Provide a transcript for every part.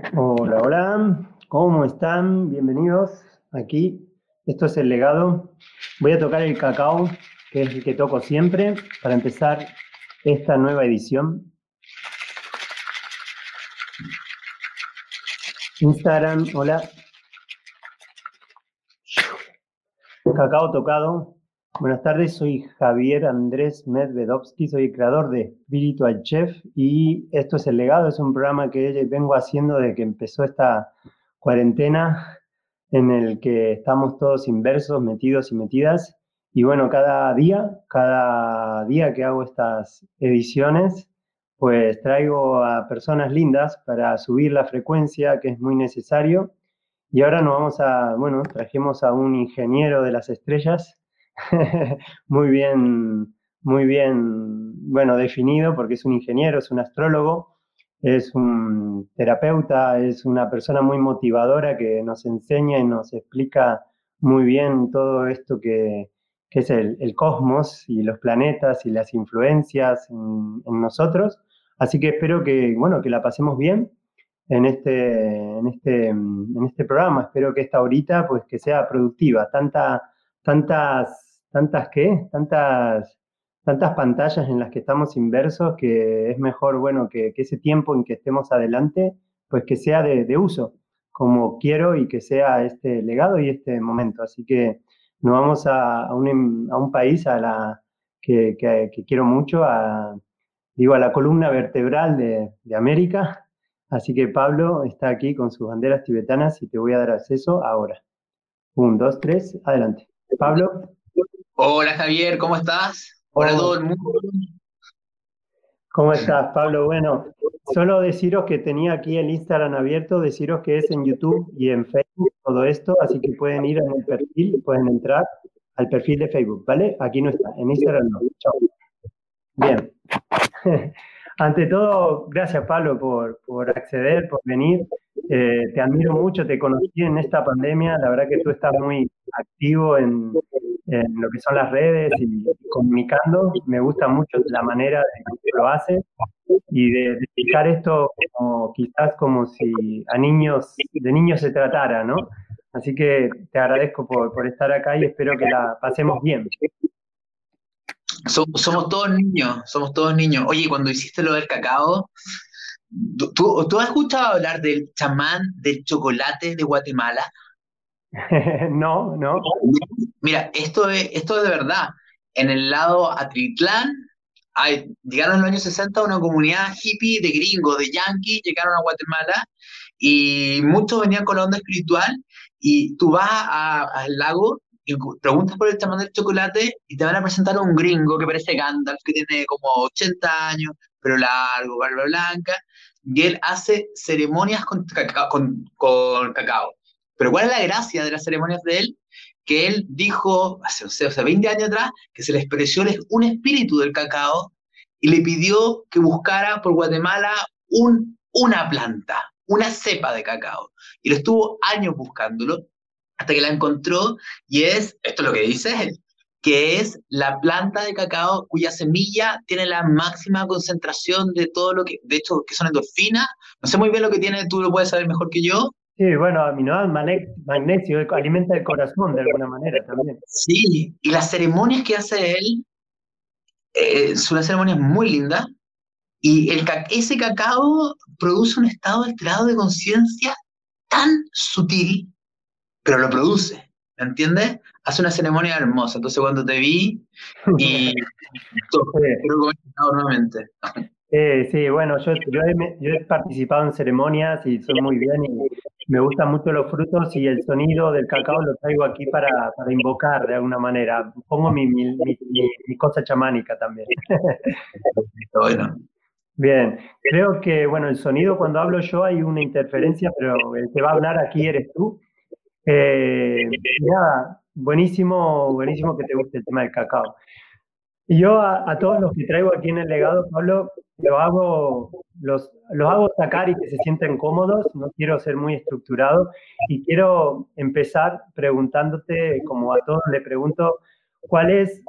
Hola, hola, ¿cómo están? Bienvenidos aquí. Esto es el legado. Voy a tocar el cacao, que es el que toco siempre, para empezar esta nueva edición. Instagram, hola. Cacao tocado. Buenas tardes, soy Javier Andrés Medvedovsky, soy creador de Spiritual Chef y esto es El Legado, es un programa que vengo haciendo desde que empezó esta cuarentena en el que estamos todos inversos, metidos y metidas. Y bueno, cada día, cada día que hago estas ediciones, pues traigo a personas lindas para subir la frecuencia, que es muy necesario. Y ahora nos vamos a, bueno, trajimos a un ingeniero de las estrellas, muy bien, muy bien, bueno, definido porque es un ingeniero, es un astrólogo, es un terapeuta, es una persona muy motivadora que nos enseña y nos explica muy bien todo esto que, es el, cosmos y los planetas y las influencias en, nosotros. Así que espero que, bueno, que la pasemos bien en este, en este, en este programa. Espero que esta horita, pues, que sea productiva. Tanta, tantas tantas qué, tantas, tantas pantallas en las que estamos inversos que es mejor, bueno, que, ese tiempo en que estemos adelante, pues que sea de, uso, como quiero y que sea este legado y este momento. Así que nos vamos a, un, a un, país a la, que, quiero mucho, a, digo, a la columna vertebral de, de América. Así que Pablo está aquí con sus banderas tibetanas y te voy a dar acceso ahora. Un, dos, tres, adelante. Pablo. Hola Javier, ¿cómo estás? Hola a todo el mundo. ¿Cómo estás, Pablo? Bueno, solo deciros que tenía aquí el Instagram abierto, deciros que es en YouTube y en Facebook todo esto, así que pueden ir en el perfil, pueden entrar al perfil de Facebook, ¿vale? Aquí no está, en Instagram no. Chao. Bien. Ante todo, gracias Pablo por, por acceder, por venir. Eh, te admiro mucho, te conocí en esta pandemia, la verdad que tú estás muy activo en, lo que son las redes y comunicando. Me gusta mucho la manera de que lo haces y de, explicar esto como quizás como si a niños, de niños se tratara, ¿no? Así que te agradezco por, por estar acá y espero que la pasemos bien. Somos, todos niños, somos todos niños. Oye, cuando hiciste lo del cacao, ¿tú, ¿tú, has escuchado hablar del chamán del chocolate de Guatemala? no, no. Mira, esto es, esto es de verdad. En el lado Atritlán, hay, llegaron en los años 60 una comunidad hippie de gringos, de yankees, llegaron a Guatemala y muchos venían con la onda espiritual y tú vas al lago y preguntas por el chamán del chocolate y te van a presentar a un gringo que parece Gandalf, que tiene como 80 años, pero largo, barba blanca, y él hace ceremonias con cacao. Pero ¿cuál es la gracia de las ceremonias de él? Que él dijo, hace o sea, 20 años atrás, que se le expresó un espíritu del cacao y le pidió que buscara por Guatemala un, una planta, una cepa de cacao. Y lo estuvo años buscándolo hasta que la encontró y es, esto es lo que dice él, que es la planta de cacao cuya semilla tiene la máxima concentración de todo lo que, de hecho, que son endorfinas. No sé muy bien lo que tiene, tú lo puedes saber mejor que yo. Sí, bueno, aminoácidos, magnesio, alimenta el corazón de alguna manera también. Sí, y las ceremonias que hace él eh, son unas ceremonias muy lindas. Y el, ese cacao produce un estado alterado de conciencia tan sutil pero lo produce, ¿me entiendes? Hace una ceremonia hermosa. Entonces cuando te vi y nuevamente. sí, bueno, yo, yo, he, participado en ceremonias y soy muy bien y me gustan mucho los frutos y el sonido del cacao lo traigo aquí para, para invocar de alguna manera. Pongo mi, mi, mi, cosa chamánica también. bueno. Bien, creo que, bueno, el sonido cuando hablo yo hay una interferencia, pero el que va a hablar aquí eres tú. Eh, nada, buenísimo, buenísimo que te guste el tema del cacao. Y yo a, todos los que traigo aquí en el legado, Pablo, lo hago, los, los hago sacar y que se sienten cómodos, no quiero ser muy estructurado y quiero empezar preguntándote, como a todos le pregunto, ¿cuál es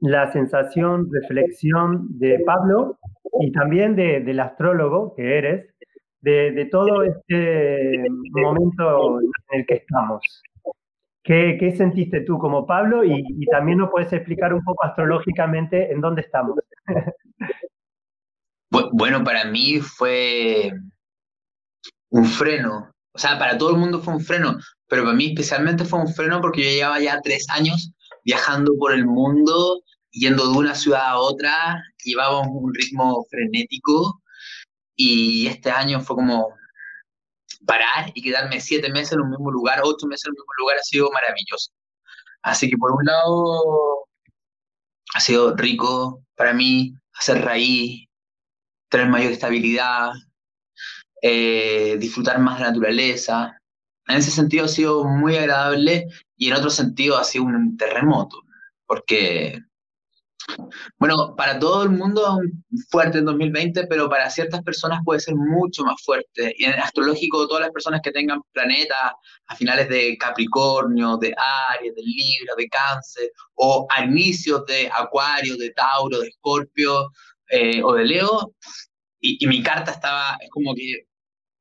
la sensación, reflexión de Pablo y también de, del astrólogo que eres de, todo este momento en el que estamos. ¿Qué, qué sentiste tú como Pablo? Y, y, también nos puedes explicar un poco astrológicamente en dónde estamos. Bueno, para mí fue un freno. O sea, para todo el mundo fue un freno, pero para mí especialmente fue un freno porque yo llevaba ya tres años viajando por el mundo, yendo de una ciudad a otra, llevábamos un ritmo frenético y este año fue como parar y quedarme siete meses en un mismo lugar, ocho meses en un mismo lugar ha sido maravilloso. Así que por un lado ha sido rico para mí hacer raíz, tener mayor estabilidad, eh, disfrutar más de la naturaleza. En ese sentido ha sido muy agradable y en otro sentido ha sido un terremoto, porque bueno, para todo el mundo fuerte en 2020, pero para ciertas personas puede ser mucho más fuerte. Y en astrológico, todas las personas que tengan planetas a finales de Capricornio, de Aries, de Libra, de Cáncer, o a inicios de Acuario, de Tauro, de Escorpio eh, o de Leo, y, mi carta estaba, es como que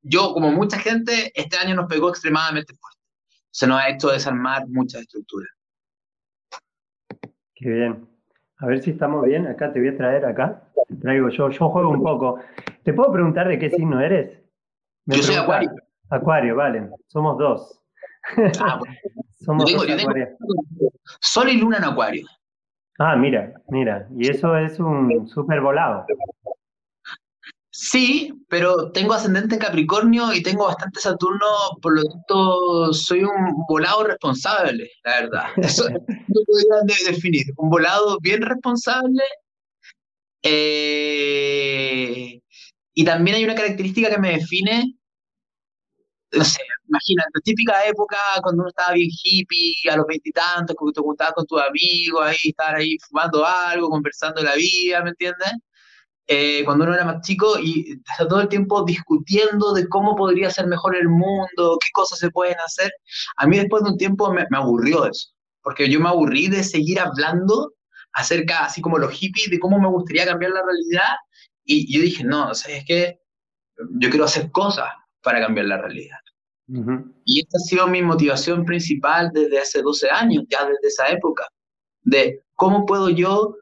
yo, como mucha gente, este año nos pegó extremadamente fuerte. Se nos ha hecho desarmar muchas estructuras. Qué bien. A ver si estamos bien. Acá te voy a traer acá. Te traigo yo. Yo juego un poco. ¿Te puedo preguntar de qué signo eres? yo soy Acuario. Acuario, vale. Somos dos. Ah, bueno. Somos dos Sol y Luna en Acuario. Ah, mira, mira. Y eso es un súper volado. Sí, pero tengo ascendente en Capricornio y tengo bastante Saturno, por lo tanto soy un volado responsable, la verdad. Eso no podría definir. Un volado bien responsable. Eh, y también hay una característica que me define, no sé, imagínate, típica época cuando uno estaba bien hippie, a los veintitantos, cuando te juntabas con tus amigos, ahí estar ahí fumando algo, conversando de la vida, ¿me entiendes? Eh, cuando uno era más chico y está todo el tiempo discutiendo de cómo podría ser mejor el mundo, qué cosas se pueden hacer. A mí después de un tiempo me, aburrió eso, porque yo me aburrí de seguir hablando acerca, así como los hippies, de cómo me gustaría cambiar la realidad. Y yo dije, no, o sea, es que yo quiero hacer cosas para cambiar la realidad. Y esta ha sido mi motivación principal desde hace 12 años, ya desde esa época, de cómo puedo yo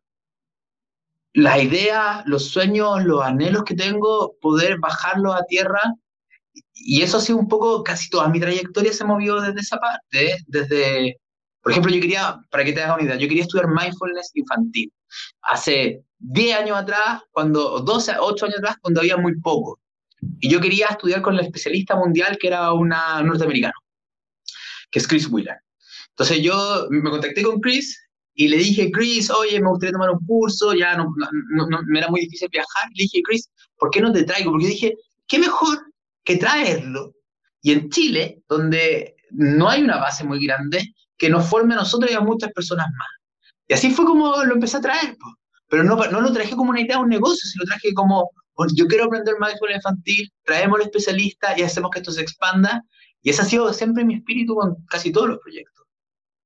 las ideas, los sueños, los anhelos que tengo, poder bajarlos a tierra. Y eso ha sido un poco, casi toda mi trayectoria se movió desde esa parte, desde, por ejemplo, yo quería, para que te hagas una idea, yo quería estudiar mindfulness infantil. Hace 10 años atrás, cuando, 12, 8 años atrás, cuando había muy poco. Y yo quería estudiar con el especialista mundial que era una norteamericano, que es Chris Wheeler. Entonces yo me contacté con Chris y le dije, Chris, oye, me gustaría tomar un curso, ya no, no, me era muy difícil viajar. Le dije, Chris, ¿por qué no te traigo? Porque dije, ¿qué mejor que traerlo? Y en Chile, donde no hay una base muy grande, que nos forme a nosotros y a muchas personas más. Y así fue como lo empecé a traer, pero no, no lo traje como una idea de un negocio, sino lo traje como, yo quiero aprender la infantil, traemos al especialista y hacemos que esto se expanda. Y ese ha sido siempre mi espíritu con casi todos los proyectos.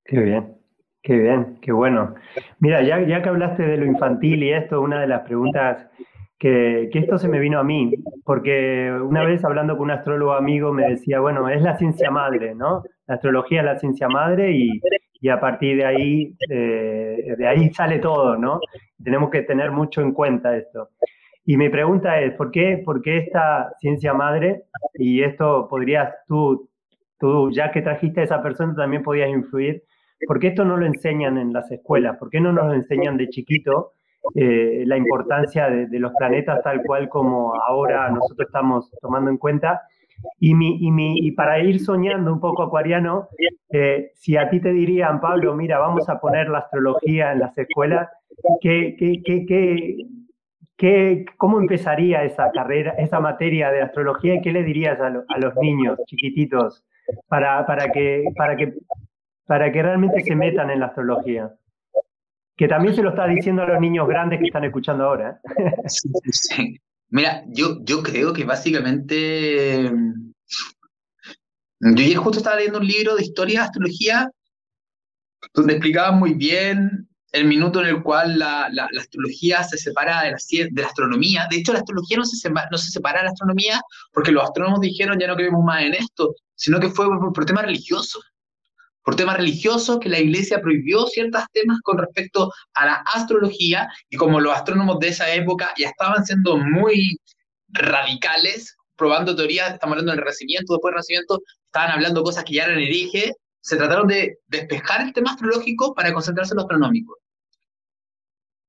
Qué bien. Qué bien, qué bueno. Mira, ya, ya que hablaste de lo infantil y esto, una de las preguntas que, que, esto se me vino a mí, porque una vez hablando con un astrólogo amigo me decía, bueno, es la ciencia madre, ¿no? La astrología es la ciencia madre y, y a partir de ahí, eh, de ahí sale todo, ¿no? Tenemos que tener mucho en cuenta esto. Y mi pregunta es, ¿por qué, por qué esta ciencia madre? Y esto podrías tú, tú, ya que trajiste a esa persona, también podías influir ¿Por qué esto no lo enseñan en las escuelas? ¿Por qué no nos enseñan de chiquito eh, la importancia de, los planetas tal cual como ahora nosotros estamos tomando en cuenta? Y, mi, y, mi, y para ir soñando un poco acuariano, eh, si a ti te dirían, Pablo, mira, vamos a poner la astrología en las escuelas, ¿qué, qué, qué, qué, cómo empezaría esa carrera, esa materia de astrología y qué le dirías a, a los niños chiquititos para, para, que, para que para que realmente se metan en la astrología. Que también se lo está diciendo a los niños grandes que están escuchando ahora. ¿eh? Sí, sí. Mira, yo, yo creo que básicamente... Yo ayer justo estaba leyendo un libro de historia de astrología donde explicaba muy bien el minuto en el cual la, la, astrología se separa de la, de la astronomía. De hecho, la astrología no se, no se separa de la astronomía porque los astrónomos dijeron ya no creemos más en esto, sino que fue por, por temas religiosos. Por temas religiosos que la iglesia prohibió ciertos temas con respecto a la astrología y como los astrónomos de esa época ya estaban siendo muy radicales, probando teorías, estamos hablando del Renacimiento, después del Renacimiento, estaban hablando cosas que ya eran herejes, se trataron de despejar el tema astrológico para concentrarse en lo astronómico.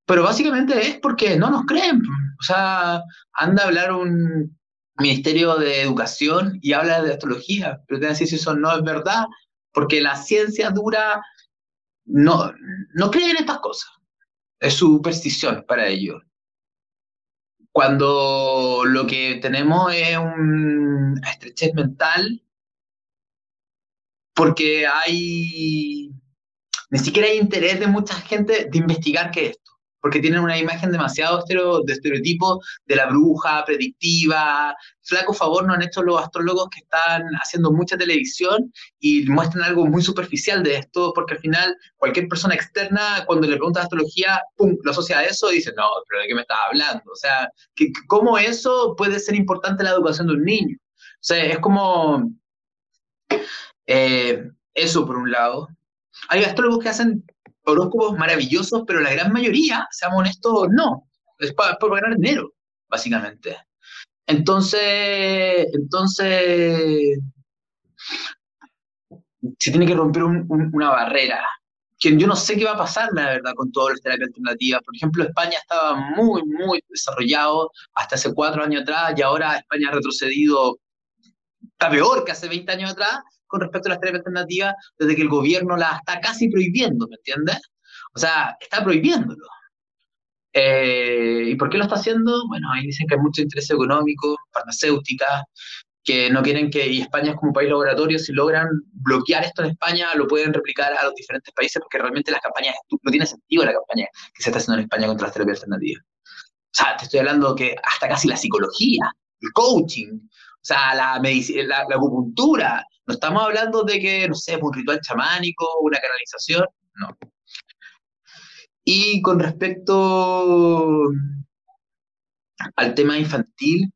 Pero básicamente es porque no nos creen. O sea, anda a hablar un ministerio de educación y habla de astrología, pero te decir si eso no es verdad, porque la ciencia dura no, no cree en estas cosas. Es superstición para ellos cuando lo que tenemos es una estrechez mental, porque hay, ni siquiera hay interés de mucha gente de investigar qué es porque tienen una imagen demasiado de estereotipo de la bruja predictiva. Flaco favor no han hecho los astrólogos que están haciendo mucha televisión y muestran algo muy superficial de esto, porque al final cualquier persona externa, cuando le pregunta astrología, pum, lo asocia a eso y dice, no, pero ¿de qué me estás hablando? O sea, ¿cómo eso puede ser importante en la educación de un niño? O sea, es como... Eh, eso por un lado. Hay astrólogos que hacen horóscopos maravillosos, pero la gran mayoría, seamos honestos, no. Es para, ganar dinero, básicamente. Entonces, entonces, se tiene que romper una barrera. Que yo no sé qué va a pasar, la verdad, con todas las terapias alternativas. Por ejemplo, España estaba muy, muy desarrollado hasta hace cuatro años atrás y ahora España ha retrocedido, está peor que hace 20 años atrás con respecto a las terapias alternativas desde que el gobierno las está casi prohibiendo, ¿me entiendes? O sea, está prohibiéndolo. Eh, ¿Y por qué lo está haciendo? Bueno, ahí dicen que hay mucho interés económico, farmacéutica, que no quieren que, y España es como un país laboratorio, si logran bloquear esto en España, lo pueden replicar a los diferentes países, porque realmente las campañas, no tiene sentido la campaña que se está haciendo en España contra las terapias alternativas. O sea, te estoy hablando que hasta casi la psicología, el coaching, o sea, la, la, la acupuntura, no estamos hablando de que, no sé, un ritual chamánico, una canalización, no. Y con respecto al tema infantil,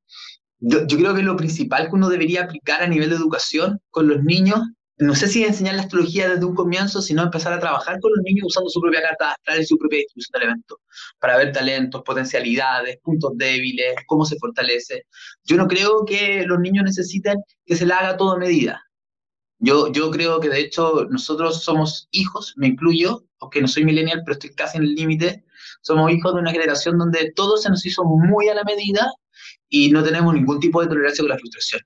yo, creo que lo principal que uno debería aplicar a nivel de educación con los niños no sé si enseñar la astrología desde un comienzo, sino empezar a trabajar con los niños usando su propia carta astral y su propia distribución de elementos, para ver talentos, potencialidades, puntos débiles, cómo se fortalece. Yo no creo que los niños necesiten que se le haga todo a medida. Yo, yo creo que de hecho nosotros somos hijos, me incluyo, aunque no soy millennial, pero estoy casi en el límite, somos hijos de una generación donde todo se nos hizo muy a la medida y no tenemos ningún tipo de tolerancia con la frustración.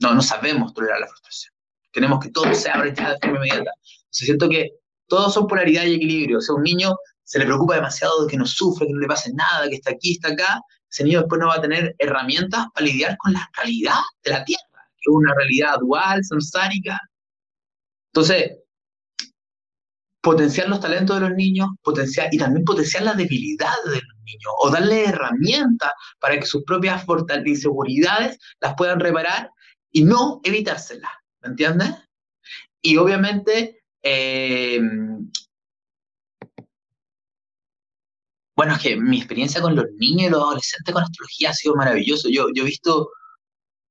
No, no sabemos tolerar la frustración. Queremos que todo se abra ya de forma inmediata. Se siento que todos son polaridad y equilibrio. O sea, un niño se le preocupa demasiado de que no sufre, que no le pase nada, que está aquí, está acá. Ese niño después no va a tener herramientas para lidiar con la realidad de la Tierra, es una realidad dual, samsárica. Entonces, potenciar los talentos de los niños, potenciar y también potenciar las debilidades de los niños, o darle herramientas para que sus propias inseguridades las puedan reparar y no evitárselas. ¿me entiendes? Y obviamente, eh, bueno, es que mi experiencia con los niños y los adolescentes con astrología ha sido maravilloso. Yo, yo he visto,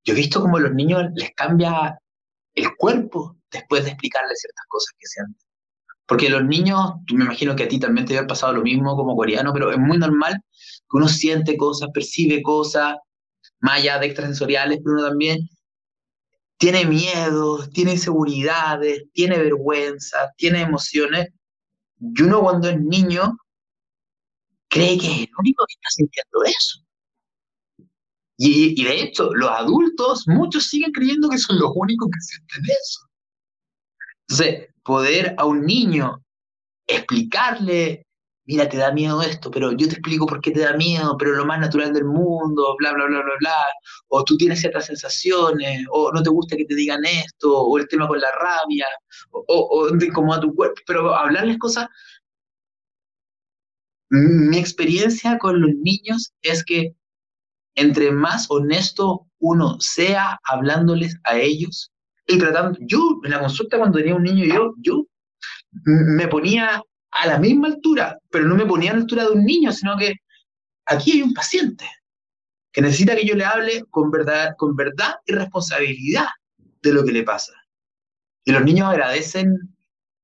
yo he visto cómo a los niños les cambia el cuerpo después de explicarles ciertas cosas que sienten. Porque los niños, me imagino que a ti también te había pasado lo mismo como coreano, pero es muy normal que uno siente cosas, percibe cosas, más allá de extrasensoriales, pero uno también tiene miedo, tiene inseguridades, tiene vergüenza, tiene emociones. Y uno cuando es niño cree que es el único que está sintiendo eso. Y, y, de hecho, los adultos, muchos siguen creyendo que son los únicos que sienten eso. Entonces, poder a un niño explicarle mira, te da miedo esto, pero yo te explico por qué te da miedo, pero lo más natural del mundo, bla, bla, bla, bla, bla, o tú tienes ciertas sensaciones, o no te gusta que te digan esto, o el tema con la rabia, o, o, o a tu cuerpo, pero hablarles cosas. Mi experiencia con los niños es que entre más honesto uno sea hablándoles a ellos y tratando, yo en la consulta cuando tenía un niño, yo, yo me ponía a la misma altura, pero no me ponía a la altura de un niño, sino que aquí hay un paciente que necesita que yo le hable con verdad, con verdad y responsabilidad de lo que le pasa. Y los niños agradecen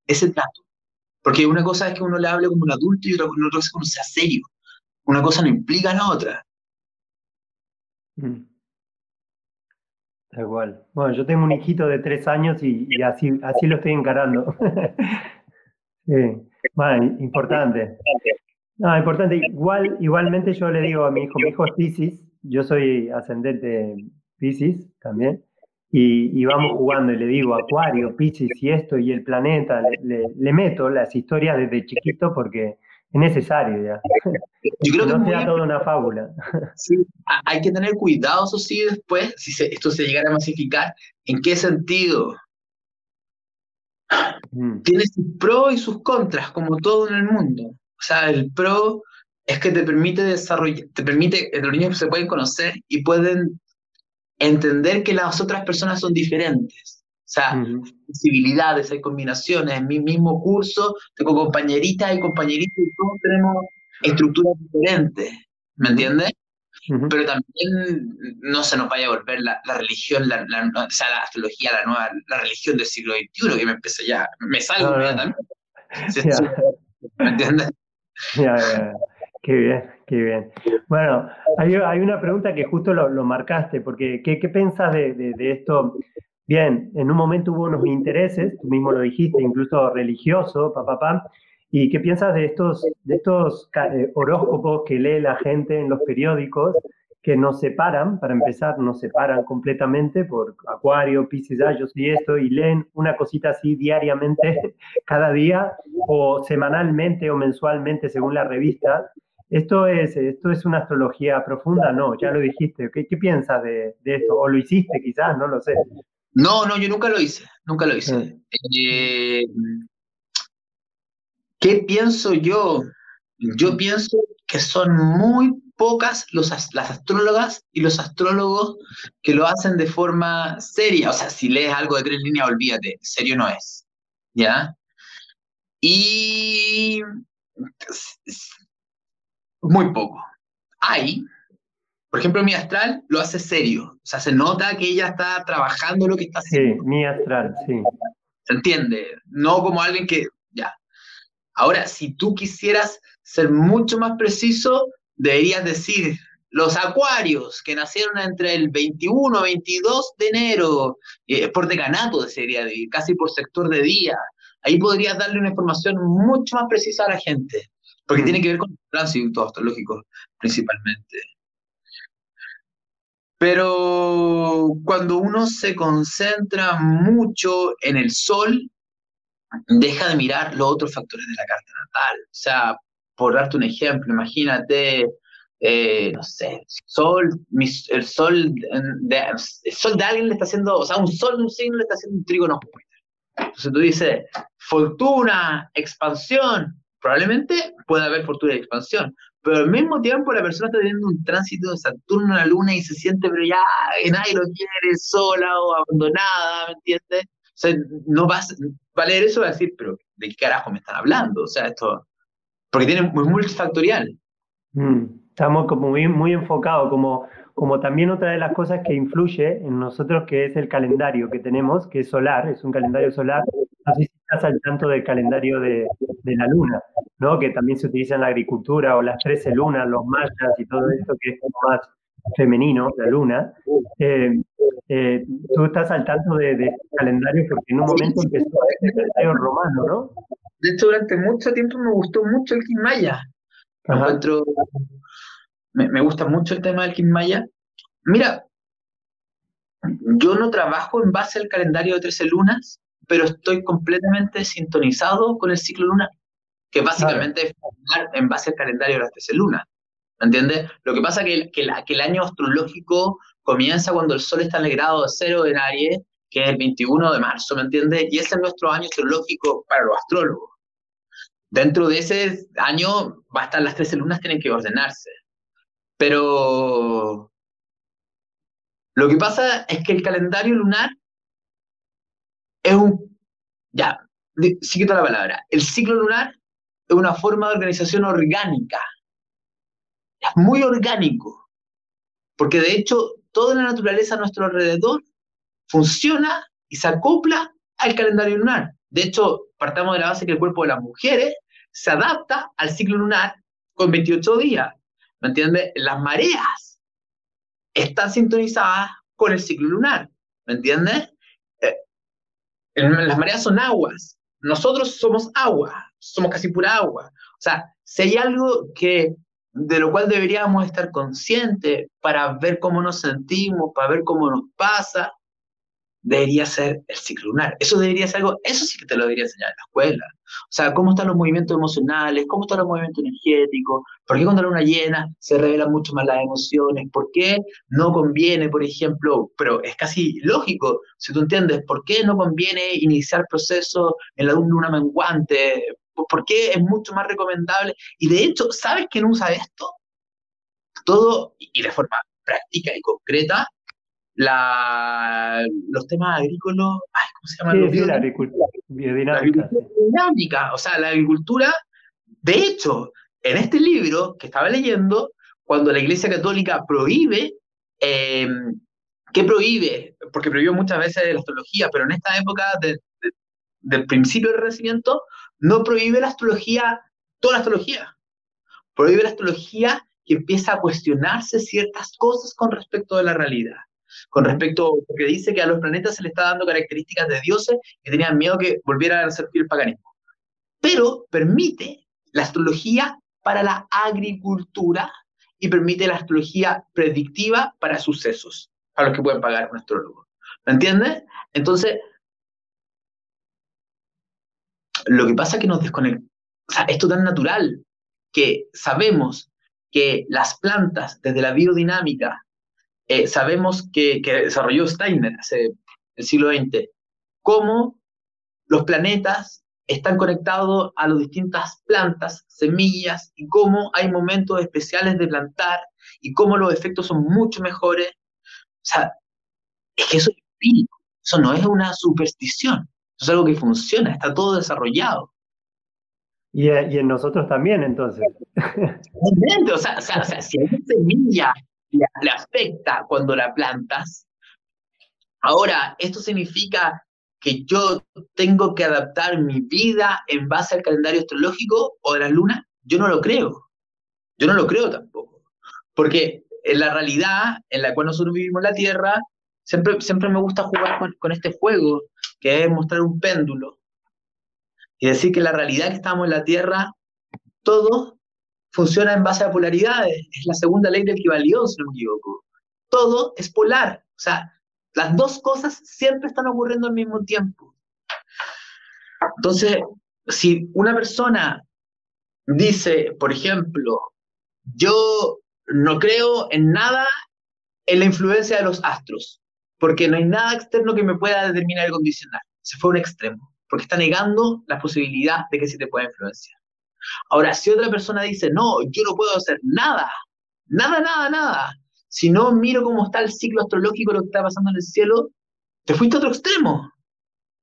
ese trato. Porque una cosa es que uno le hable como un adulto y otra, cosa es que uno sea serio. Una cosa no implica a la otra. Mm. Igual. Bueno, yo tengo un hijito de tres años y, así, así lo estoy encarando. sí. Bueno, importante. No, importante. Igual, igualmente yo le digo a mi hijo, mi hijo es Pisces, yo soy ascendente Pisces también, y, vamos jugando y le digo Acuario, Pisces y esto y el planeta, le, meto las historias desde chiquito porque es necesario ya. Yo creo que no sea toda una fábula. Sí, hay que tener cuidado, eso sí, después, si esto se llegara a masificar, ¿en qué sentido? Mm. Tiene sus pros y sus contras, como todo en el mundo. O sea, el pro es que te permite desarrollar, te permite, los niños se pueden conocer y pueden entender que las otras personas son diferentes. O sea, posibilidades, hay combinaciones. En mi mismo curso tengo compañeritas y compañeritos y todos tenemos estructuras diferentes. ¿Me entiendes? Pero también no se nos vaya a volver la, religión, la, o sea, la astrología, la nueva, la religión del siglo XXI, que me empieza ya, me salgo también. ¿Me entiendes? Ya, ya. Qué bien, qué bien. Bueno, hay, una pregunta que justo lo, marcaste, porque ¿qué, qué pensás de, esto? Bien, en un momento hubo unos intereses, tú mismo lo dijiste, incluso religioso, papá, papá. ¿Y qué piensas de estos, de estos eh, horóscopos que lee la gente en los periódicos que nos separan, para empezar, nos separan completamente por Acuario, Pisces, ah, yo soy esto, y leen una cosita así diariamente, cada día, o semanalmente o mensualmente, según la revista, ¿Esto es, ¿Esto es una astrología profunda? No, ya lo dijiste. ¿Qué, qué piensas de, esto? ¿O lo hiciste quizás? No lo sé. No, no, yo nunca lo hice, nunca lo hice. Eh, ¿Qué pienso yo? Yo pienso que son muy pocas los, las astrólogas y los astrólogos que lo hacen de forma seria. O sea, si lees algo de tres líneas, olvídate, serio no es. ¿Ya? Y muy poco. Hay, por ejemplo, mi astral lo hace serio. O sea, se nota que ella está trabajando lo que está haciendo. Sí, mi astral, sí. ¿Se entiende? No como alguien que, ya. Ahora, si tú quisieras ser mucho más preciso, deberías decir, los acuarios que nacieron entre el 21 y 22 de enero, eh, por decanato sería, casi por sector de día, ahí podrías darle una información mucho más precisa a la gente porque tiene que ver con el tránsito astrológico principalmente. Pero cuando uno se concentra mucho en el sol, deja de mirar los otros factores de la carta natal. O sea, por darte un ejemplo, imagínate, eh, no sé, sol, el sol de, el sol de alguien le está haciendo, o sea, un sol de un signo le está haciendo un trígono Entonces tú dices, fortuna, expansión, probablemente pueda haber fortuna de expansión, pero al mismo tiempo la persona está teniendo un tránsito de Saturno a la Luna y se siente, pero ya nadie lo quiere, sola o abandonada, ¿me entiendes? O sea, no vas, va a leer eso y va a decir, pero ¿de qué carajo me están hablando? O sea, esto, porque tiene muy multifactorial. Mm, estamos como muy, muy enfocados, como, como también otra de las cosas que influye en nosotros, que es el calendario que tenemos, que es solar, es un calendario solar. Así estás al tanto del calendario de, de, la luna, ¿no? Que también se utiliza en la agricultura, o las 13 lunas, los mayas y todo esto que es más femenino, la luna. Eh, eh, tú estás al tanto de, de, este calendario porque en un momento empezó el calendario romano, ¿no? De hecho, durante mucho tiempo me gustó mucho el Maya. Me, me, gusta mucho el tema del Maya. Mira, yo no trabajo en base al calendario de 13 lunas, pero estoy completamente sintonizado con el ciclo lunar, que básicamente es en base al calendario de las 13 lunas. ¿Me entiendes? Lo que pasa es que, que, que, el año astrológico comienza cuando el Sol está en el grado de cero en Aries, que es el 21 de marzo, ¿me entiendes? Y ese es nuestro año astrológico para los astrólogos. Dentro de ese año, va a estar las 13 lunas, tienen que ordenarse. Pero lo que pasa es que el calendario lunar es un, ya, sí que la palabra, el ciclo lunar es una forma de organización orgánica. Es muy orgánico. Porque de hecho, toda la naturaleza a nuestro alrededor funciona y se acopla al calendario lunar. De hecho, partamos de la base que el cuerpo de las mujeres se adapta al ciclo lunar con 28 días. ¿Me entiendes? Las mareas están sintonizadas con el ciclo lunar. ¿Me entiendes? Eh, las mareas son aguas. Nosotros somos agua, somos casi pura agua. O sea, si hay algo que de lo cual deberíamos estar conscientes para ver cómo nos sentimos, para ver cómo nos pasa, debería ser el ciclo lunar. Eso debería ser algo, eso sí que te lo debería enseñar en la escuela. O sea, cómo están los movimientos emocionales, cómo están los movimientos energéticos, por qué cuando la luna llena se revelan mucho más las emociones, por qué no conviene, por ejemplo, pero es casi lógico, si tú entiendes, por qué no conviene iniciar procesos en la luna menguante, por qué es mucho más recomendable. Y de hecho, ¿sabes quién usa esto? Todo, y de forma práctica y concreta, la, los temas agrícolos, ay, ¿cómo se llama? Sí, la agricultura biodinámica. biodinámica, o sea, la agricultura, de hecho, en este libro que estaba leyendo, cuando la Iglesia Católica prohíbe, em, ¿qué prohíbe? Porque prohibió muchas veces la astrología, pero en esta época del principio del Renacimiento, no prohíbe la astrología, toda la astrología. Prohíbe la astrología que empieza a cuestionarse ciertas cosas con respecto de la realidad con respecto, porque dice que a los planetas se le está dando características de dioses que tenían miedo que volvieran a servir el paganismo. Pero permite la astrología para la agricultura y permite la astrología predictiva para sucesos, a los que pueden pagar un astrólogo. ¿Me entiendes? Entonces, lo que pasa es que nos desconecta. O sea, esto tan natural que sabemos que las plantas, desde la biodinámica, eh, sabemos que, desarrolló Steiner hace el siglo XX, cómo los planetas están conectados a las distintas plantas, semillas, y cómo hay momentos especiales de plantar, y cómo los efectos son mucho mejores. O sea, es que eso es espíritu, eso no es una superstición, eso es algo que funciona, está todo desarrollado. Y, y en nosotros también, entonces. o sea, o sea, o sea si hay semilla le, afecta cuando la plantas. Ahora, ¿esto significa que yo tengo que adaptar mi vida en base al calendario astrológico o de la luna? Yo no lo creo. Yo no lo creo tampoco. Porque en la realidad en la cual nosotros vivimos la Tierra, siempre, siempre me gusta jugar con, con este juego, que es mostrar un péndulo. Y decir que la realidad que estamos en la Tierra, todos funciona en base a polaridades. Es la segunda ley del equivalión, si no me equivoco. Todo es polar. O sea, las dos cosas siempre están ocurriendo al mismo tiempo. Entonces, si una persona dice, por ejemplo, yo no creo en nada en la influencia de los astros, porque no hay nada externo que me pueda determinar y condicionar. Se fue a un extremo, porque está negando la posibilidad de que sí te pueda influenciar. Ahora, si otra persona dice, no, yo no puedo hacer nada, nada, nada, nada, si no miro cómo está el ciclo astrológico, lo que está pasando en el cielo, te fuiste a otro extremo,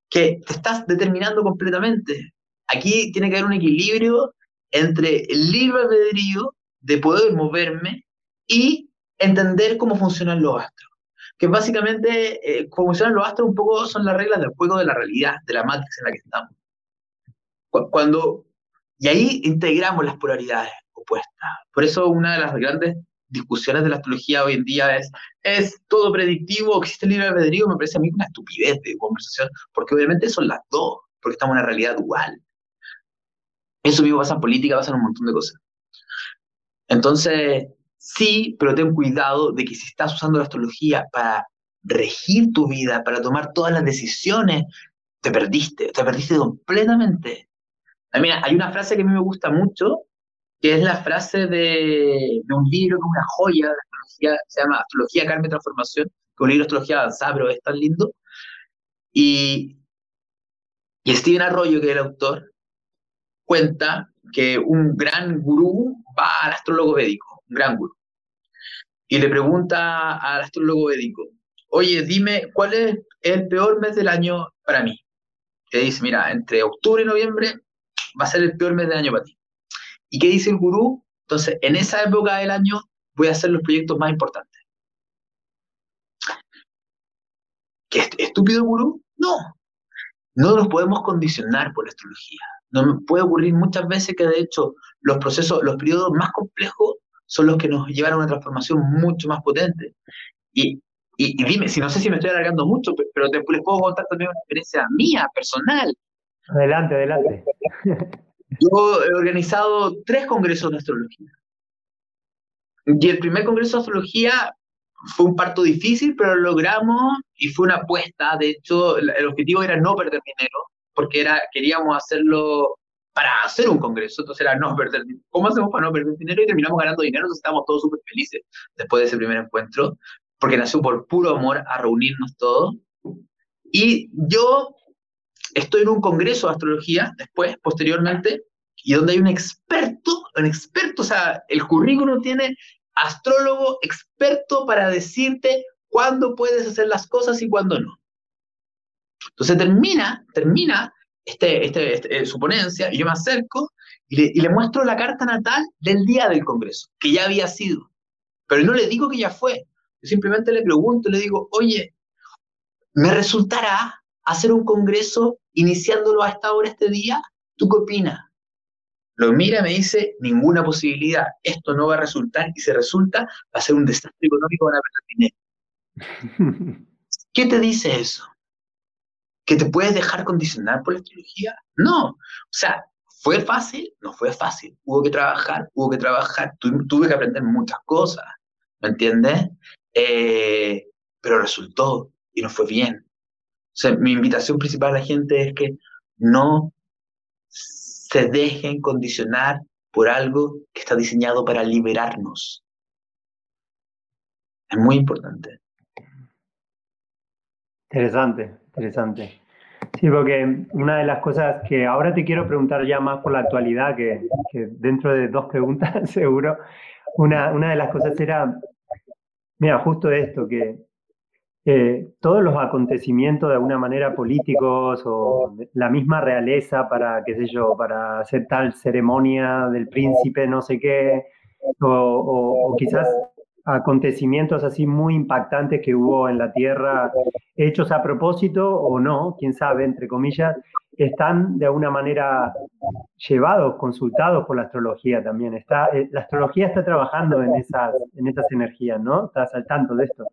que te estás determinando completamente. Aquí tiene que haber un equilibrio entre el libre albedrío de poder moverme y entender cómo funcionan los astros. Que básicamente, eh, cómo funcionan los astros un poco son las reglas del juego de la realidad, de la matrix en la que estamos. Cuando, y ahí integramos las polaridades opuestas. Por eso una de las grandes discusiones de la astrología hoy en día es, ¿es todo predictivo? ¿Existe el libre albedrío? Me parece a mí una estupidez de conversación, porque obviamente son las dos, porque estamos en una realidad dual. Eso mismo pasa en política, pasa en un montón de cosas. Entonces, sí, pero ten cuidado de que si estás usando la astrología para regir tu vida, para tomar todas las decisiones, te perdiste, te perdiste completamente. Ah, mira, hay una frase que a mí me gusta mucho, que es la frase de, un libro que es una joya de astrología, se llama Astrología, Carmen Transformación, que es un libro de astrología avanzada, pero es tan lindo. Y, y Steven Arroyo, que es el autor, cuenta que un gran gurú va al astrólogo védico, un gran gurú, y le pregunta al astrólogo védico, oye, dime, ¿cuál es el peor mes del año para mí? Que dice, mira, entre octubre y noviembre va a ser el peor mes del año para ti. ¿Y qué dice el gurú? Entonces, en esa época del año voy a hacer los proyectos más importantes. ¿Qué estúpido gurú? No. No nos podemos condicionar por la astrología. No puede ocurrir muchas veces que de hecho los procesos, los periodos más complejos son los que nos llevan a una transformación mucho más potente. Y, y, dime, si no sé si me estoy alargando mucho, pero te, les puedo contar también una experiencia mía, personal. Adelante, adelante. Yo he organizado tres congresos de astrología. Y el primer congreso de astrología fue un parto difícil, pero lo logramos y fue una apuesta. De hecho, el objetivo era no perder dinero, porque era, queríamos hacerlo para hacer un congreso, entonces era no perder dinero. ¿Cómo hacemos para no perder dinero? Y terminamos ganando dinero, entonces estábamos todos súper felices después de ese primer encuentro, porque nació por puro amor a reunirnos todos. Y yo estoy en un congreso de astrología después, posteriormente, y donde hay un experto, un experto, o sea, el currículum tiene astrólogo experto para decirte cuándo puedes hacer las cosas y cuándo no. Entonces termina, termina este, este, este eh, su ponencia y yo me acerco y le, y le muestro la carta natal del día del Congreso, que ya había sido. Pero no le digo que ya fue. Yo simplemente le pregunto, le digo, oye, ¿me resultará hacer un Congreso iniciándolo a esta hora, este día? ¿Tú qué opinas? Lo mira y me dice, ninguna posibilidad, esto no va a resultar, y si resulta, va a ser un desastre económico, van a perder dinero. ¿Qué te dice eso? ¿Que te puedes dejar condicionar por la astrología? No. O sea, ¿fue fácil? No fue fácil. Hubo que trabajar, hubo que trabajar. tuve que aprender muchas cosas, ¿me entiendes? Eh, pero resultó y no fue bien. Mi invitación principal a la gente es que no se dejen condicionar por algo que está diseñado para liberarnos. Es muy importante. Interesante, interesante. Sí, porque una de las cosas que ahora te quiero preguntar ya más por la actualidad, que, dentro de dos preguntas seguro, una, una de las cosas era, mira, justo esto, que eh, todos los acontecimientos de alguna manera políticos o la misma realeza para, qué sé yo, para hacer tal ceremonia del príncipe, no sé qué, o, quizás acontecimientos así muy impactantes que hubo en la Tierra, hechos a propósito o no, quién sabe, entre comillas, están de alguna manera llevados, consultados por la astrología también. Está, eh, la astrología está trabajando en esas, en esas energías, ¿no? Estás al tanto de esto.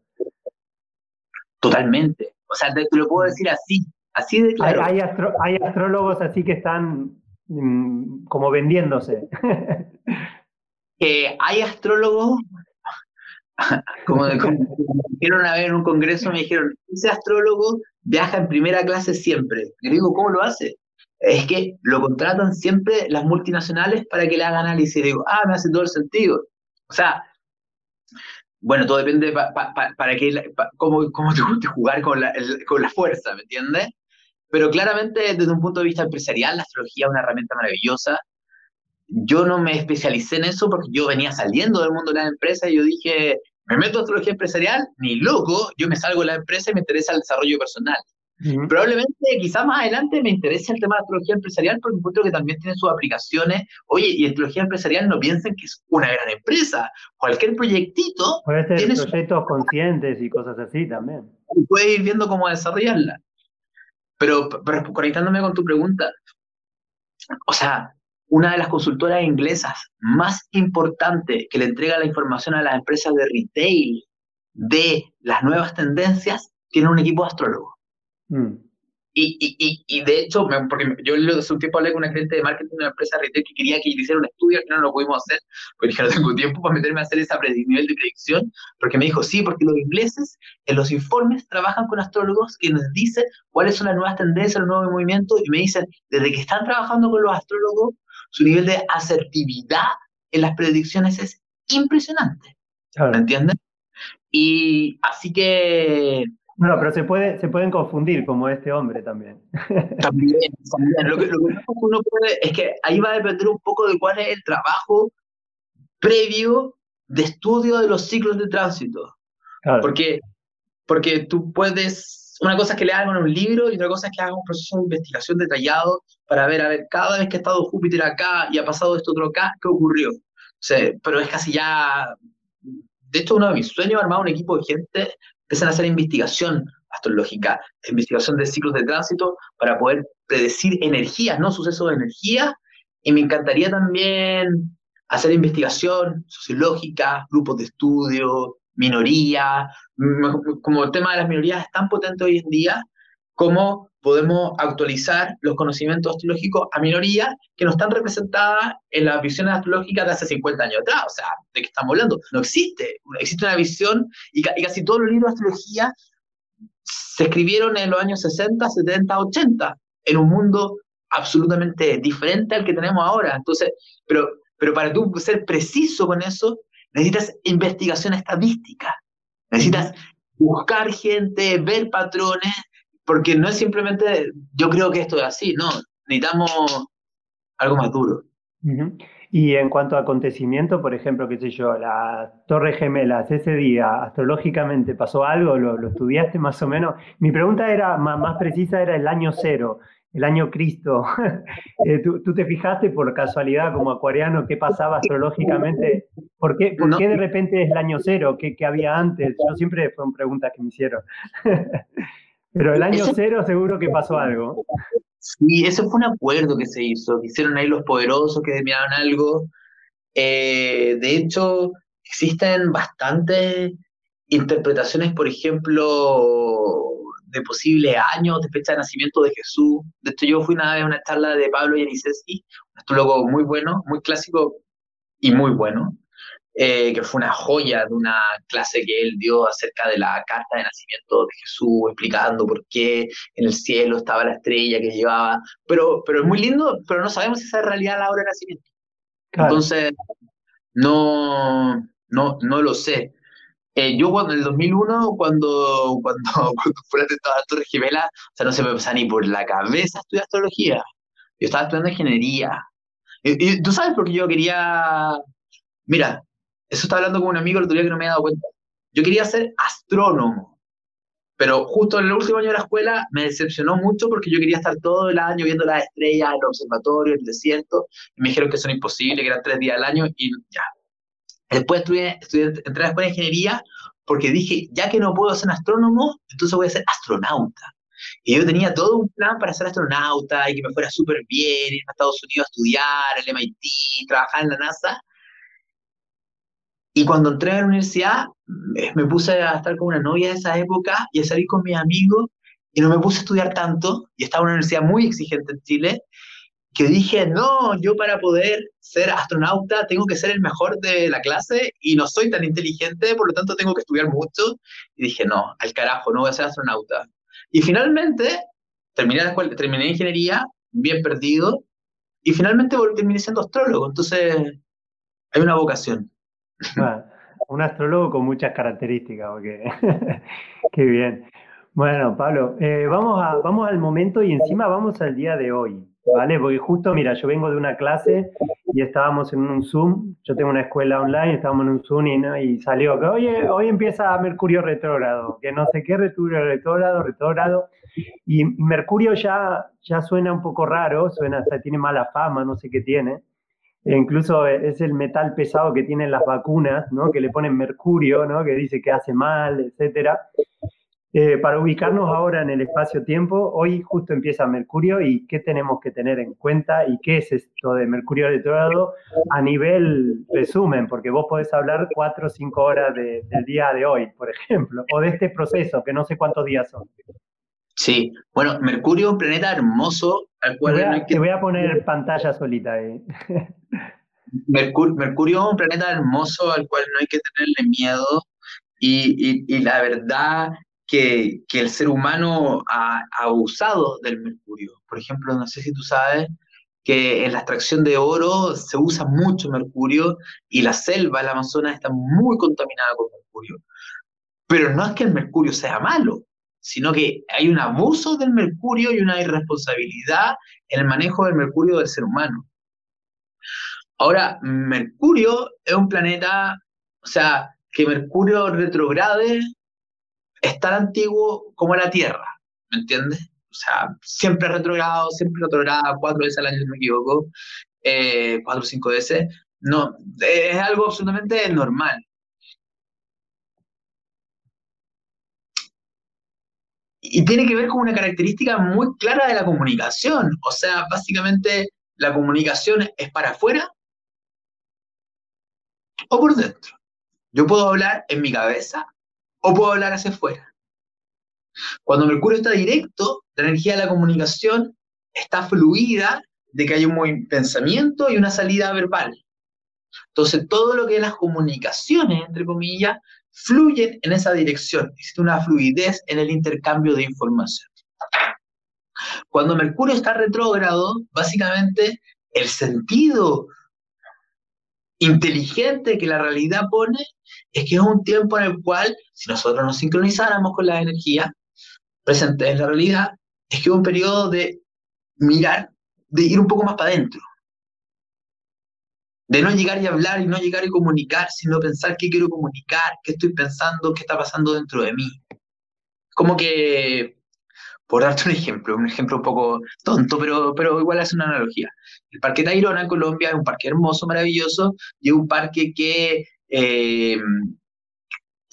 Totalmente. O sea, te, lo puedo decir así, así de claro. Hay, hay, astrólogos así que están mm, como vendiéndose. que hay astrólogos, como, me dijeron una vez en un congreso, me dijeron, ese astrólogo viaja en primera clase siempre. Y digo, ¿cómo lo hace? Es que lo contratan siempre las multinacionales para que le hagan análisis. Y digo, ah, me hace todo el sentido. O sea, bueno, todo depende para que, cómo, cómo, te guste jugar con la, con la fuerza, ¿me entiendes? Pero claramente desde un punto de vista empresarial, la astrología es una herramienta maravillosa. Yo no me especialicé en eso porque yo venía saliendo del mundo de la empresa y yo dije, me meto en astrología empresarial, ni loco, yo me salgo de la empresa y me interesa el desarrollo personal. Probablemente, quizás más adelante me interese el tema de astrología empresarial porque encuentro que también tiene sus aplicaciones. Oye, y astrología empresarial no piensen que es una gran empresa. Cualquier proyectito. Puede ser tiene proyectos conscientes y cosas así también. Puede ir viendo cómo desarrollarla. Pero, pero conectándome con tu pregunta, o sea, una de las consultoras inglesas más importantes que le entrega la información a las empresas de retail de las nuevas tendencias tiene un equipo de astrólogos. Mm. Y, y, y, de hecho, porque yo hace un tiempo hablé con una cliente de marketing de una empresa retail que quería que yo hiciera un estudio, al final no lo pudimos hacer, porque dije, no tengo tiempo para meterme a hacer ese nivel de predicción, porque me dijo, sí, porque los ingleses en los informes trabajan con astrólogos que nos dicen cuáles son las nuevas tendencias, los nuevos movimientos, y me dicen, desde que están trabajando con los astrólogos, su nivel de asertividad en las predicciones es impresionante. ¿Me entienden? Y así que bueno, pero se, puede, se pueden confundir como este hombre también. También, también. Lo que, lo que uno puede es que ahí va a depender un poco de cuál es el trabajo previo de estudio de los ciclos de tránsito. Porque, porque tú puedes una cosa es que le hagan un libro y otra cosa es que hagan un proceso de investigación detallado para ver, a ver, cada vez que ha estado Júpiter acá y ha pasado esto otro acá, ¿qué ocurrió? pero es casi ya, de hecho uno de mis sueños armar un equipo de gente, empiezan a hacer investigación astrológica, investigación de ciclos de tránsito para poder predecir energías, no sucesos de energía, y me encantaría también hacer investigación sociológica, grupos de estudio, minoría, como el tema de las minorías es tan potente hoy en día, como podemos actualizar los conocimientos astrológicos a minorías que no están representadas en las visiones astrológicas de hace 50 años atrás. O sea, ¿de qué estamos hablando? No existe. Existe una visión y, casi todos los libros de astrología se escribieron en los años 60, 70, 80, en un mundo absolutamente diferente al que tenemos ahora. Entonces, pero, pero para tú ser preciso con eso, necesitas investigación estadística, necesitas buscar gente, ver patrones, porque no es simplemente, yo creo que esto es así, no, necesitamos algo más duro. Y en cuanto a acontecimiento, por ejemplo, qué sé yo, las Torres Gemelas, ese día, astrológicamente, ¿pasó algo? ¿Lo, lo estudiaste más o menos? Mi pregunta era más, más precisa, era el año cero el año Cristo. Eh, ¿tú, te fijaste por casualidad como acuariano qué pasaba astrológicamente? ¿Por qué, por qué de repente es el año cero? ¿Qué, ¿Qué, había antes? Yo siempre fueron preguntas que me hicieron. Pero el año cero seguro que pasó algo. Sí, eso fue un acuerdo que se hizo, hicieron ahí los poderosos que miraron algo. Eh, de hecho, existen bastantes interpretaciones, por ejemplo, de posibles años de fecha de nacimiento de Jesús. De hecho, yo fui una vez a una charla de Pablo Yaniseski, un astrólogo muy bueno, muy clásico y muy bueno, eh, que fue una joya de una clase que él dio acerca de la carta de nacimiento de Jesús, explicando por qué en el cielo estaba la estrella que llevaba. Pero, pero es muy lindo, pero no sabemos si esa es realidad la hora de nacimiento. Entonces, no, no, no lo sé. Eh, yo cuando en el 2001, cuando, cuando, cuando fue el atentado a la Torre Gemela, o sea, no se me pasaba ni por la cabeza estudiar astrología. Yo estaba estudiando ingeniería. Y, tú sabes por qué yo quería... Mira, eso estaba hablando con un amigo el otro día que no me había dado cuenta. Yo quería ser astrónomo, pero justo en el último año de la escuela me decepcionó mucho porque yo quería estar todo el año viendo las estrellas, el observatorio, el desierto, y me dijeron que eso era imposible, que eran tres días al año, y ya, Después estudié, estudié, entré a la ingeniería porque dije, ya que no puedo ser astrónomo, entonces voy a ser astronauta. Y yo tenía todo un plan para ser astronauta y que me fuera súper bien, ir a Estados Unidos a estudiar, el MIT, trabajar en la NASA. Y cuando entré a la universidad, me puse a estar con una novia de esa época y a salir con mis amigos y no me puse a estudiar tanto. Y estaba en una universidad muy exigente en Chile que dije, no, yo para poder ser astronauta tengo que ser el mejor de la clase y no soy tan inteligente, por lo tanto tengo que estudiar mucho. Y dije, no, al carajo, no voy a ser astronauta. Y finalmente terminé la escuela, terminé ingeniería, bien perdido, y finalmente terminé siendo astrólogo. Entonces, hay una vocación. Un astrólogo con muchas características, porque qué bien. Bueno, Pablo, eh, vamos, a, vamos al momento y encima vamos al día de hoy. ¿vale? Porque justo, mira, yo vengo de una clase y estábamos en un Zoom, yo tengo una escuela online, estábamos en un Zoom y, salió que hoy, hoy empieza Mercurio retrógrado, que no sé qué Mercurio retrógrado, retrógrado, y Mercurio ya, ya suena un poco raro, suena hasta tiene mala fama, no sé qué tiene. E incluso es el metal pesado que tienen las vacunas, ¿no? Que le ponen mercurio, ¿no? Que dice que hace mal, etcétera. Eh, para ubicarnos ahora en el espacio-tiempo, hoy justo empieza Mercurio y qué tenemos que tener en cuenta y qué es esto de Mercurio retrógrado a nivel resumen, porque vos podés hablar cuatro o cinco horas del día de hoy, por ejemplo, o de este proceso, que no sé cuántos días son. Sí, bueno, Mercurio es un planeta hermoso al cual... Te voy a, te voy a poner pantalla solita ahí. Mercurio, es un planeta hermoso al cual no hay que tenerle miedo y, y, y la verdad que, que el ser humano ha, abusado del mercurio. Por ejemplo, no sé si tú sabes que en la extracción de oro se usa mucho mercurio y la selva, el Amazonas, está muy contaminada con mercurio. Pero no es que el mercurio sea malo, sino que hay un abuso del mercurio y una irresponsabilidad en el manejo del mercurio del ser humano. Ahora, Mercurio es un planeta, o sea, que Mercurio retrograde es tan antiguo como la Tierra. ¿me entiendes? O sea, siempre retrogrado, siempre retrogrado, cuatro veces al año, si no me equivoco, eh, cuatro o cinco veces. No, es algo absolutamente normal. Y tiene que ver con una característica muy clara de la comunicación. O sea, básicamente la comunicación es para afuera o por dentro. Yo puedo hablar en mi cabeza o puedo hablar hacia afuera. Cuando Mercurio está directo, la energía de la comunicación está fluida de que hay un pensamiento y una salida verbal. Entonces, todo lo que es las comunicaciones, entre comillas, fluyen en esa dirección. Existe una fluidez en el intercambio de información. Cuando Mercurio está retrógrado, básicamente el sentido inteligente que la realidad pone es que es un tiempo en el cual, si nosotros nos sincronizáramos con la energía presente en la realidad, es que es un periodo de mirar, de ir un poco más para adentro. De no llegar y hablar y no llegar y comunicar, sino pensar qué quiero comunicar, qué estoy pensando, qué está pasando dentro de mí. Como que, por darte un ejemplo, un ejemplo un poco tonto, pero, pero igual es una analogía. El Parque Tayrona en Colombia es un parque hermoso, maravilloso, y es un parque que eh,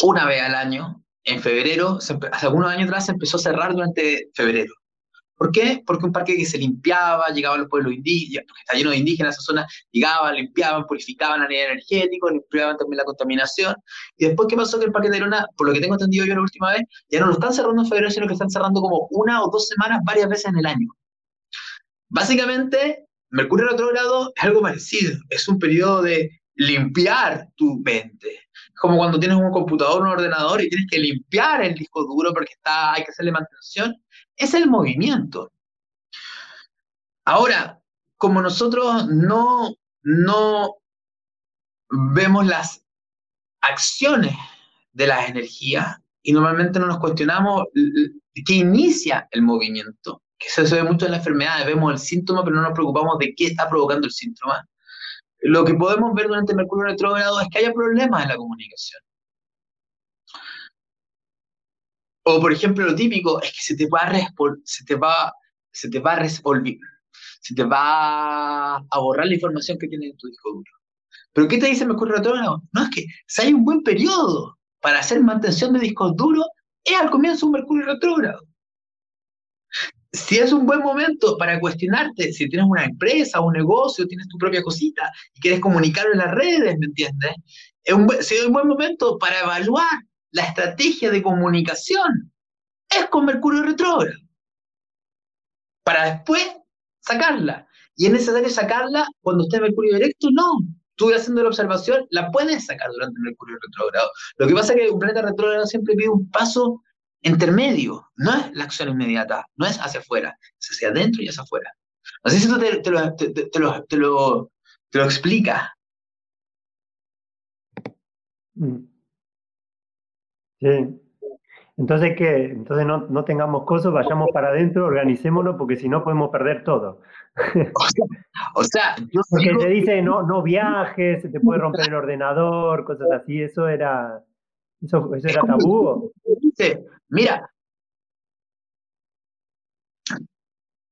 una vez al año, en febrero, hace algunos años atrás se empezó a cerrar durante febrero. ¿Por qué? Porque un parque que se limpiaba, llegaban los pueblos indígenas, porque está lleno de indígenas esa zona, llegaban, limpiaban, purificaban a nivel energético, limpiaban también la contaminación. Y después, ¿qué pasó? Que el parque de Tayrona, por lo que tengo entendido yo la última vez, ya no lo están cerrando en febrero, sino que están cerrando como una o dos semanas varias veces en el año. Básicamente, Mercurio retrógrado es algo parecido, es un periodo de limpiar tu mente. Es como cuando tienes un computador, un ordenador y tienes que limpiar el disco duro porque está, hay que hacerle mantención. Es el movimiento. Ahora, como nosotros no, no vemos las acciones de las energías y normalmente no nos cuestionamos qué inicia el movimiento, que se ve mucho en la enfermedad, vemos el síntoma, pero no nos preocupamos de qué está provocando el síntoma. Lo que podemos ver durante Mercurio retrógrado es que haya problemas en la comunicación. O, por ejemplo, lo típico es que se te va a, se se te va a se te va a borrar la información que tienes en tu disco duro. ¿Pero qué te dice Mercurio retrógrado? No, es que si hay un buen periodo para hacer mantención de discos duros, es al comienzo un Mercurio retrógrado si es un buen momento para cuestionarte, si tienes una empresa, un negocio, tienes tu propia cosita y quieres comunicarlo en las redes, ¿me entiendes? Es un, si es un buen momento para evaluar la estrategia de comunicación, es con Mercurio retrógrado. Para después sacarla. Y es necesario sacarla cuando esté Mercurio directo, no. Tú haciendo la observación, la puedes sacar durante Mercurio retrógrado. Lo que pasa es que un planeta retrógrado siempre pide un paso intermedio, no es la acción inmediata, no es hacia afuera, es hacia adentro y hacia afuera. Sé si eso te, lo, te, lo, explica. Mm. Sí. Entonces, ¿qué? Entonces no, tengamos cosas, vayamos para adentro, organicémonos, porque si no podemos perder todo. O sea, yo Porque te dice no, no viajes, se te puede romper el ordenador, cosas así, eso era, eso, eso era tabú. Mira,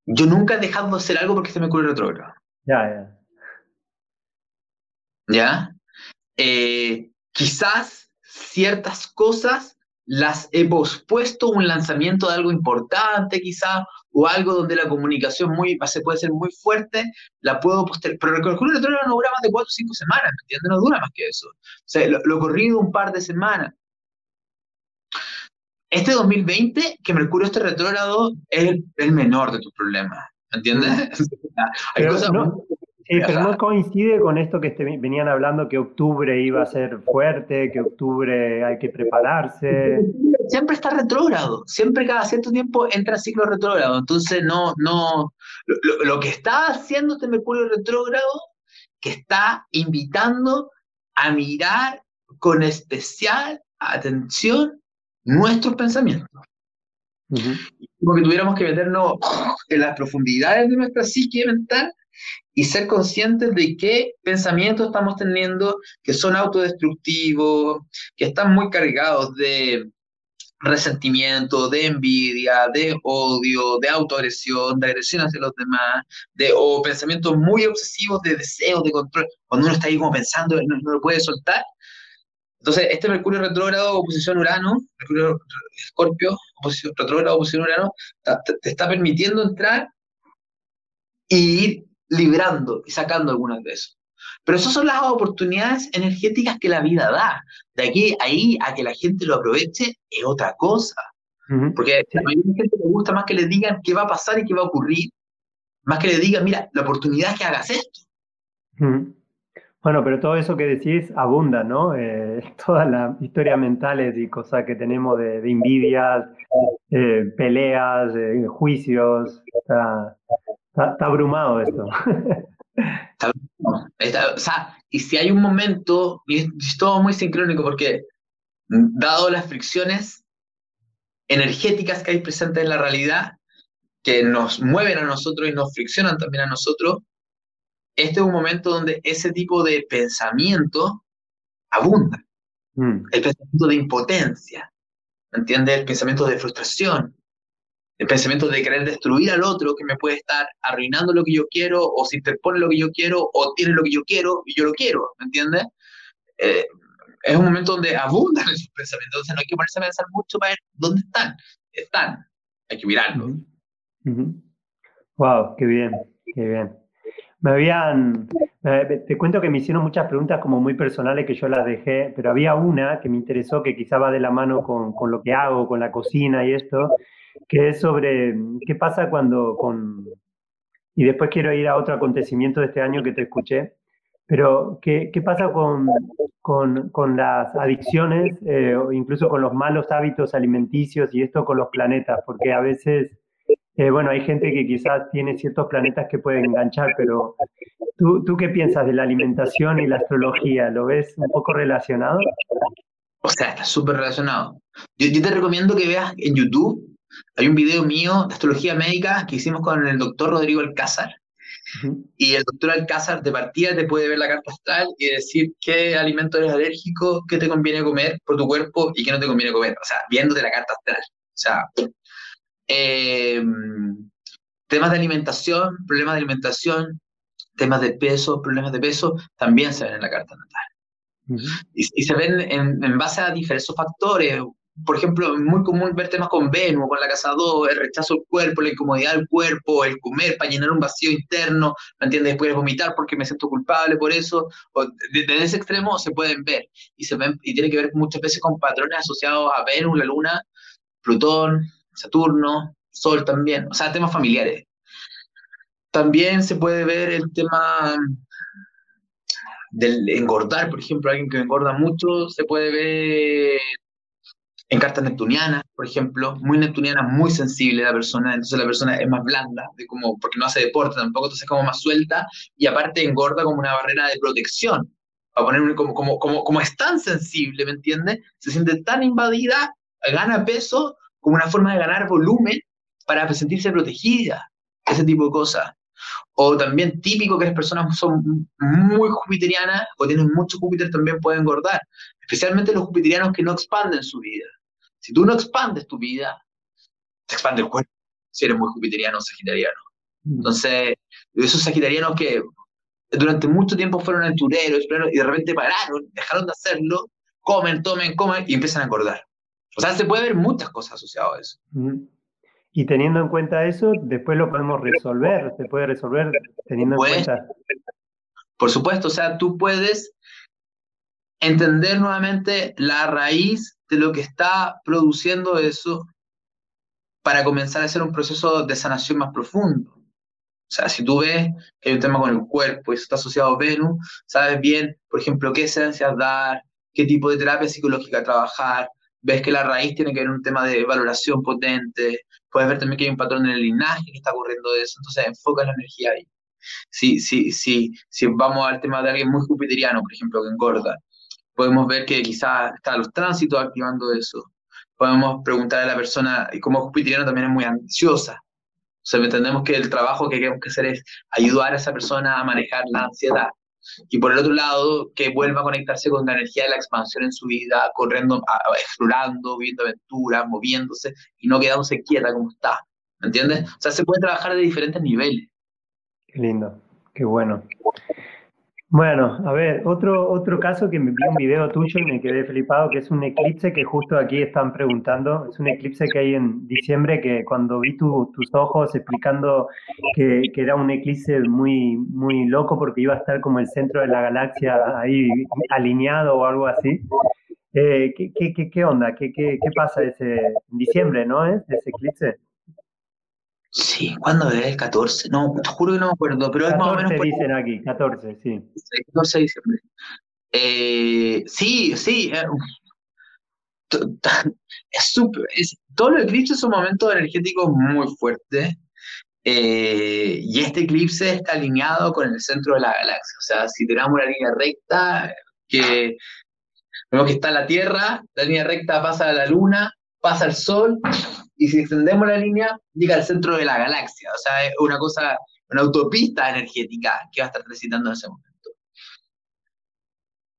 yo nunca he dejado de hacer algo porque se me ocurre retrógrado. Ya, ya. ¿Ya? Eh, quizás ciertas cosas las he pospuesto, un lanzamiento de algo importante quizás, o algo donde la comunicación muy, se puede ser muy fuerte, la puedo postergar. Pero el Mercurio retrógrado no dura más de cuatro o cinco semanas, ¿me entiendes? No dura más que eso. O sea, lo, lo corrido un par de semanas este 2020, que Mercurio esté retrógrado, es el, menor de tus problemas, ¿entiendes? Hay pero cosas no, pero no coincide con esto que venían hablando que octubre iba a ser fuerte, que octubre hay que prepararse. Siempre está retrógrado, siempre cada cierto tiempo entra ciclo retrógrado, entonces no, no, lo, lo que está haciendo este Mercurio retrógrado, que está invitando a mirar con especial atención nuestros pensamientos. Como que tuviéramos que meternos en las profundidades de nuestra psique mental y ser conscientes de qué pensamientos estamos teniendo que son autodestructivos, que están muy cargados de, resentimiento, de envidia, de odio, de autoagresión, de agresión hacia los demás, de, o pensamientos muy obsesivos de deseo, de control, cuando uno está ahí como pensando, no, no lo puede soltar. Entonces, este Mercurio retrógrado, oposición Urano, Mercurio Escorpio, oposición, retrógrado, oposición Urano, te, está permitiendo entrar y ir librando y sacando algunas de eso. Pero esas son las oportunidades energéticas que la vida da. De aquí ahí a que la gente lo aproveche es otra cosa. Porque a la gente le gusta más que le digan qué va a pasar y qué va a ocurrir, más que le digan, mira, la oportunidad es que hagas esto. Bueno, pero todo eso que decís abunda, ¿no? Eh, todas las historias mentales y cosas que tenemos de, envidias, eh, peleas, eh, juicios, está, está, abrumado esto. Está, o sea, y si hay un momento, y es, todo muy sincrónico porque, dado las fricciones energéticas que hay presentes en la realidad, que nos mueven a nosotros y nos friccionan también a nosotros, este es un momento donde ese tipo de pensamiento abunda. Mm. El pensamiento de impotencia, ¿me entiendes? El pensamiento de frustración, el pensamiento de querer destruir al otro que me puede estar arruinando lo que yo quiero, o se interpone lo que yo quiero, o tiene lo que yo quiero y yo lo quiero, ¿me entiendes? Eh, es un momento donde abundan esos pensamientos, entonces no hay que ponerse a pensar mucho para ver dónde están. Están, hay que mirarlos. Wow, qué bien, qué bien. Me habían, te cuento que me hicieron muchas preguntas como muy personales que yo las dejé, pero había una que me interesó que quizá va de la mano con, con lo que hago, con la cocina y esto, que es sobre qué pasa cuando con... Y después quiero ir a otro acontecimiento de este año que te escuché, pero ¿qué, qué pasa con, con, con, las adicciones eh, o incluso con los malos hábitos alimenticios y esto con los planetas? Porque a veces eh, bueno, hay gente que quizás tiene ciertos planetas que pueden enganchar, pero ¿tú, ¿tú qué piensas de la alimentación y la astrología? ¿Lo ves un poco relacionado? O sea, está súper relacionado. Yo, te recomiendo que veas en YouTube, hay un video mío de astrología médica que hicimos con el doctor Rodrigo Alcázar. Y el doctor Alcázar de partida te puede ver la carta astral y decir qué alimento eres alérgico, qué te conviene comer por tu cuerpo y qué no te conviene comer. O sea, viéndote la carta astral. O sea, eh, temas de alimentación, problemas de alimentación, temas de peso, problemas de peso, también se ven en la carta natal. y, se ven en, base a diversos factores. Por ejemplo, es muy común ver temas con Venus, con la 2, el rechazo al cuerpo, la incomodidad del cuerpo, el comer para llenar un vacío interno, ¿me entiendes? Después vomitar porque me siento culpable por eso. desde ese extremo se pueden ver. Y, se ven, y tiene que ver muchas veces con patrones asociados a Venus, la Luna, Plutón, Saturno, Sol también, o sea, temas familiares. También se puede ver el tema del engordar, por ejemplo, alguien que engorda mucho, se puede ver en cartas neptunianas, por ejemplo, muy neptuniana, muy sensible la persona, entonces la persona es más blanda, de como, porque no hace deporte tampoco, entonces es como más suelta y aparte engorda como una barrera de protección. Para poner como, como, como, como es tan sensible, ¿me entiendes? Se siente tan invadida, gana peso como una forma de ganar volumen para sentirse protegida, ese tipo de cosas. O también típico que las personas son muy jupiterianas o tienen mucho Júpiter también pueden engordar, especialmente los jupiterianos que no expanden su vida. Si tú no expandes tu vida, se expande el cuerpo, si eres muy jupiteriano o sagitariano. Mm. Entonces, esos sagitarianos que durante mucho tiempo fueron aventureros y de repente pararon, dejaron de hacerlo, comen, tomen, comen y empiezan a engordar. O sea, se puede ver muchas cosas asociadas a eso. Y teniendo en cuenta eso, después lo podemos resolver, se puede resolver teniendo en cuenta. Por supuesto, o sea, tú puedes entender nuevamente la raíz de lo que está produciendo eso para comenzar a hacer un proceso de sanación más profundo. O sea, si tú ves que hay un tema con el cuerpo y eso está asociado a Venus, sabes bien, por ejemplo, qué esencias dar, qué tipo de terapia psicológica trabajar, ves que la raíz tiene que ver un tema de valoración potente, puedes ver también que hay un patrón en el linaje que está ocurriendo de eso, entonces enfoca la energía ahí. Si, si, si, si vamos al tema de alguien muy jupiteriano, por ejemplo, que engorda, podemos ver que quizás están los tránsitos activando eso. Podemos preguntar a la persona, y como jupiteriano también es muy ansiosa, o sea, entendemos que el trabajo que queremos que hacer es ayudar a esa persona a manejar la ansiedad. y por el otro lado, que vuelva a conectarse con la energía de la expansión en su vida, corriendo, explorando, viendo aventuras, moviéndose y no quedándose quieta como está. ¿Me entiendes? O sea, se puede trabajar de diferentes niveles. Qué lindo, qué bueno. Bueno, a ver, otro, otro caso que me vi un video tuyo y me quedé flipado, que es un eclipse que justo aquí están preguntando. Es un eclipse que hay en diciembre que cuando vi tus ojos explicando que, que, era un eclipse muy, muy loco porque iba a estar como el centro de la galaxia ahí alineado o algo así. Eh, ¿qué, qué, qué, onda? ¿Qué, qué, qué pasa ese en diciembre, no es? Ese eclipse. Sí, ¿cuándo es? ¿El 14? No, te juro que no me acuerdo, pero es más o menos... Por... dicen aquí, 14, sí. 14 de diciembre. Eh, sí, sí. Eh, es súper... Todos los eclipses son momentos energéticos muy fuertes. Eh, y este eclipse está alineado con el centro de la galaxia. O sea, si tenemos una línea recta, que vemos que está la Tierra, la línea recta pasa a la Luna, pasa al Sol, y si extendemos la línea, llega al centro de la galaxia. O sea, es una cosa, una autopista energética que va a estar transitando en ese momento.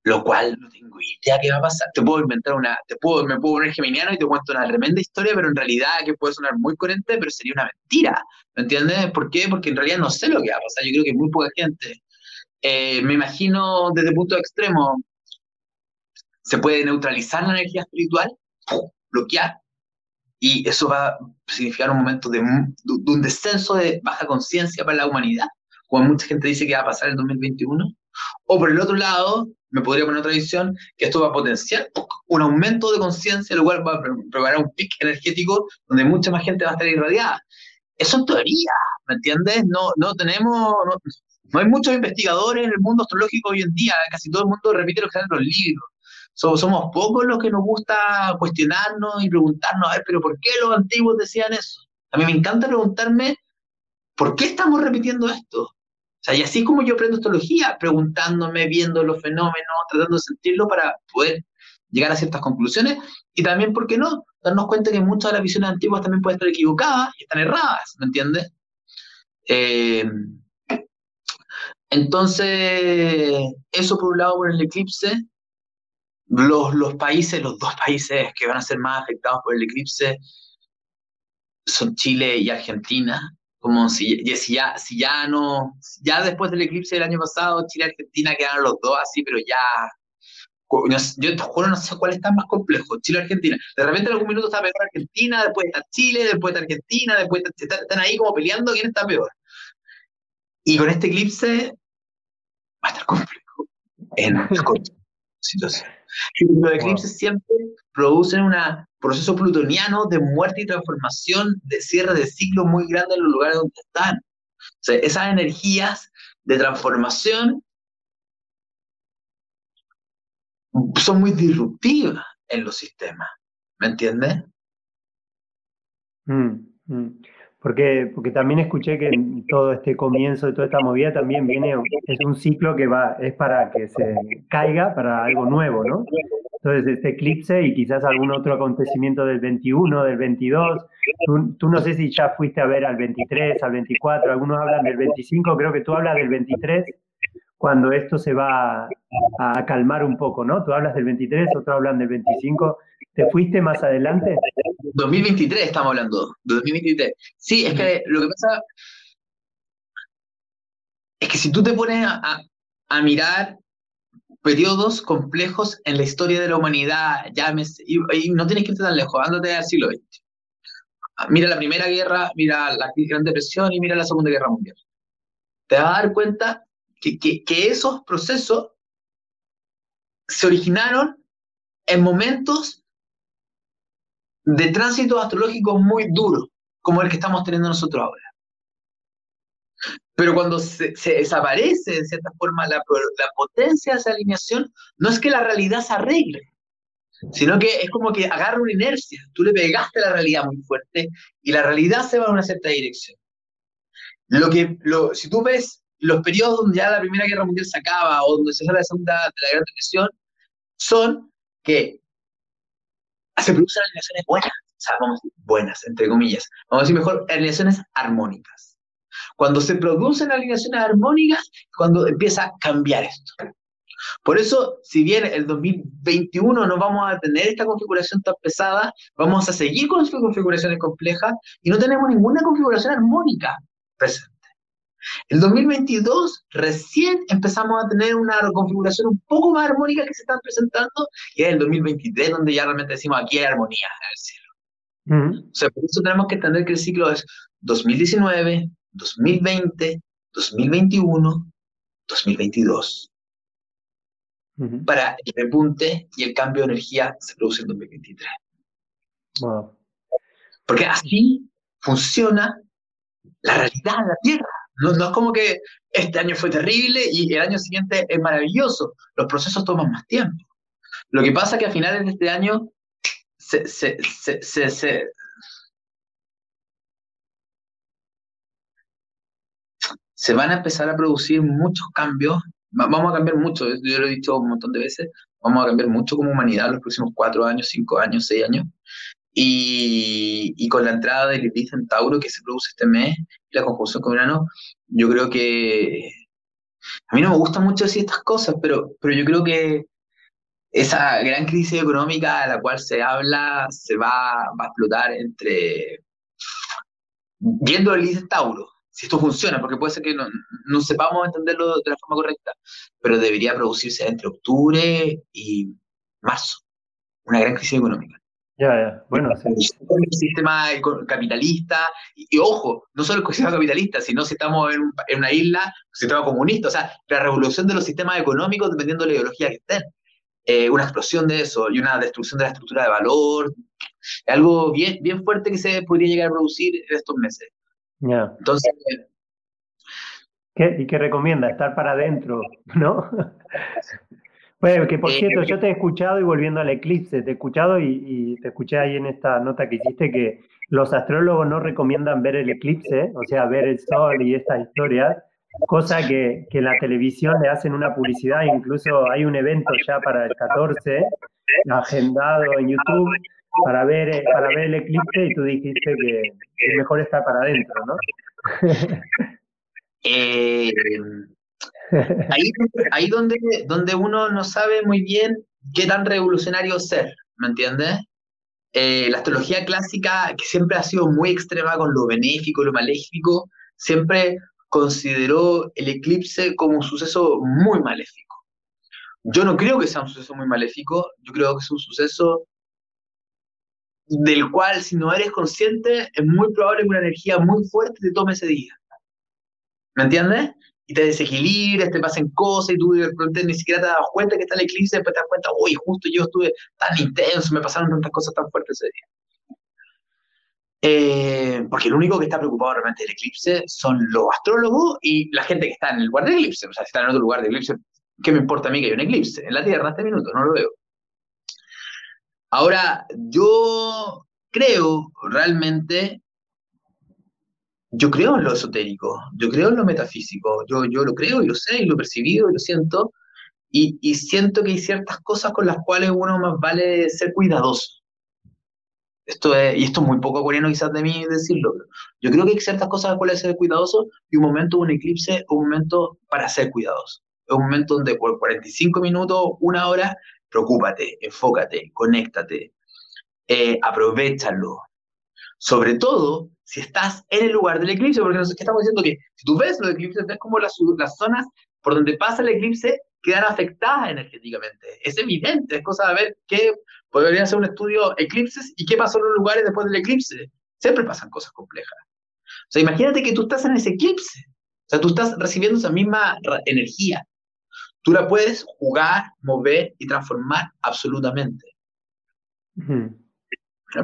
Lo cual no tengo idea qué va a pasar. Te puedo inventar una, te puedo, me puedo poner geminiano y te cuento una tremenda historia, pero en realidad que puede sonar muy coherente, pero sería una mentira. ¿Me entiendes? ¿Por qué? Porque en realidad no sé lo que va a pasar. Yo creo que muy poca gente. Eh, me imagino desde el punto extremo, se puede neutralizar la energía espiritual, bloquear, y eso va a significar un momento de, un descenso de baja conciencia para la humanidad, como mucha gente dice que va a pasar en 2021. O por el otro lado, me podría poner otra visión, que esto va a potenciar un aumento de conciencia, lo cual va a preparar un pic energético donde mucha más gente va a estar irradiada. Eso es teoría, ¿me entiendes? No, no tenemos, no, hay muchos investigadores en el mundo astrológico hoy en día, casi todo el mundo repite lo que están en los libros somos pocos los que nos gusta cuestionarnos y preguntarnos, a ver, pero ¿por qué los antiguos decían eso? A mí me encanta preguntarme, ¿por qué estamos repitiendo esto? O sea, y así como yo aprendo astrología, preguntándome, viendo los fenómenos, tratando de sentirlo para poder llegar a ciertas conclusiones, y también, ¿por qué no? Darnos cuenta que muchas de las visiones antiguas también pueden estar equivocadas y están erradas, ¿me entiendes? Eh, entonces, eso por un lado por el eclipse, los, los países, los dos países que van a ser más afectados por el eclipse son Chile y Argentina. Como si, si, ya, si ya no, ya después del eclipse del año pasado, Chile y Argentina quedaron los dos así, pero ya yo te juro, no sé cuál está más complejo, Chile o Argentina. De repente en algún minuto está peor Argentina, después está Chile, después está Argentina, después están ahí como peleando quién está peor. Y con este eclipse va a estar complejo en situación. Los eclipses siempre producen un proceso plutoniano de muerte y transformación, de cierre de ciclo muy grande en los lugares donde están. O sea, esas energías de transformación son muy disruptivas en los sistemas. ¿Me entiendes? Mm, mm. Porque, porque también escuché que en todo este comienzo de toda esta movida también viene, es un ciclo que va, es para que se caiga para algo nuevo, ¿no? Entonces, este eclipse y quizás algún otro acontecimiento del 21, del 22, tú, tú, no sé si ya fuiste a ver al 23, al 24, algunos hablan del 25, creo que tú hablas del 23, cuando esto se va a, a calmar un poco, ¿no? Tú hablas del 23, otros hablan del 25. ¿Te fuiste más adelante? 2023 estamos hablando, 2023. Sí, es que lo que pasa es que si tú te pones a, a mirar periodos complejos en la historia de la humanidad, llámese, y, y no tienes que irte tan lejos, ándate al siglo XX. Mira la Primera Guerra, mira la Gran Depresión y mira la Segunda Guerra Mundial. Te vas a dar cuenta que, que, que esos procesos se originaron en momentos de tránsito astrológico muy duro, como el que estamos teniendo nosotros ahora. Pero cuando se, desaparece, de cierta forma, la, la, potencia de esa alineación, no es que la realidad se arregle, sino que es como que agarra una inercia. Tú le pegaste a la realidad muy fuerte y la realidad se va en una cierta dirección. Lo que, lo, si tú ves los periodos donde ya la Primera Guerra Mundial se acaba o donde se sale la Segunda de la Gran Depresión, son que se producen alineaciones buenas, o sea, vamos a decir buenas, entre comillas, vamos a decir mejor, alineaciones armónicas. Cuando se producen alineaciones armónicas, cuando empieza a cambiar esto. Por eso, si bien el 2021 no vamos a tener esta configuración tan pesada, vamos a seguir con sus configuraciones complejas y no tenemos ninguna configuración armónica presente. El 2022 recién empezamos a tener una configuración un poco más armónica que se están presentando y es el 2023 donde ya realmente decimos aquí hay armonía en el cielo. O sea, por eso tenemos que entender que el ciclo es 2019, 2020, 2021, 2022 para el repunte y el cambio de energía se produce en 2023. Porque así funciona la realidad de la Tierra. No, es como que este año fue terrible y el año siguiente es maravilloso. Los procesos toman más tiempo. Lo que pasa es que a finales de este año se, se, se, se van a empezar a producir muchos cambios vamos a cambiar mucho, yo lo he dicho un montón de veces, vamos a cambiar mucho como humanidad los próximos cuatro años, cinco años, seis años. Y, con la entrada del en Tauro que se produce este mes la conjunción con Urano, yo creo que a mí no me gusta mucho decir estas cosas, pero, pero yo creo que esa gran crisis económica a la cual se habla se va, va a explotar entre viendo el Eclipse Tauro, si esto funciona, porque puede ser que no, no, sepamos entenderlo de la forma correcta, pero debería producirse entre octubre y marzo, una gran crisis económica. Ya, ya, bueno, sí. El sistema capitalista, y, ojo, no solo el sistema capitalista, sino si estamos en, en, una isla, un sistema comunista, o sea, la revolución de los sistemas económicos dependiendo de la ideología que estén. Eh, una explosión de eso y una destrucción de la estructura de valor, algo bien, bien fuerte que se podría llegar a producir en estos meses. Entonces. ¿Qué, ¿Y qué recomienda? Estar para adentro, ¿no? bueno, que por eh, cierto, yo te he escuchado y volviendo al eclipse, te he escuchado y, te escuché ahí en esta nota que hiciste que los astrólogos no recomiendan ver el eclipse, o sea, ver el sol y estas historias, cosa que, que en la televisión le hacen una publicidad, incluso hay un evento ya para el 14, agendado en YouTube, para ver, eh, para ver el eclipse y tú dijiste que es mejor estar para adentro, ¿no? Eh, ahí ahí donde, donde uno no sabe muy bien qué tan revolucionario ser, ¿me entiendes? Eh, la astrología clásica, que siempre ha sido muy extrema con lo benéfico lo maléfico, siempre consideró el eclipse como un suceso muy maléfico. Yo no creo que sea un suceso muy maléfico, yo creo que es un suceso del cual si no eres consciente, es muy probable que una energía muy fuerte te tome ese día. ¿Me entiendes? Y te desequilibres, te pasen cosas y tú de repente ni siquiera te das cuenta que está el eclipse, después te das cuenta, uy, justo yo estuve tan intenso, me pasaron tantas cosas tan fuertes ese día. Eh, porque el único que está preocupado realmente del eclipse son los astrólogos y la gente que está en el lugar del eclipse. O sea, si está en otro lugar del eclipse, ¿qué me importa a mí que haya un eclipse? En la Tierra, este minuto, no lo veo. Ahora, yo creo realmente, yo creo en lo esotérico, yo creo en lo metafísico, yo, yo lo creo y lo sé y lo he percibido y lo siento, y, y siento que hay ciertas cosas con las cuales uno más vale ser cuidadoso. Esto es, y esto es muy poco coreano quizás de mí decirlo, yo creo que hay ciertas cosas con las cuales ser cuidadoso y un momento, un eclipse, un momento para ser cuidadoso. Es un momento donde por 45 minutos, una hora, preocúpate, enfócate, conéctate, eh, aprovechalo. Sobre todo si estás en el lugar del eclipse, porque nos estamos diciendo que si tú ves los eclipses, ves como las, las zonas por donde pasa el eclipse quedan afectadas energéticamente. Es evidente, es cosa de ver qué podría ser un estudio eclipses y qué pasó en los lugares después del eclipse. Siempre pasan cosas complejas. O sea, imagínate que tú estás en ese eclipse. O sea, tú estás recibiendo esa misma energía. Tú la puedes jugar, mover y transformar absolutamente.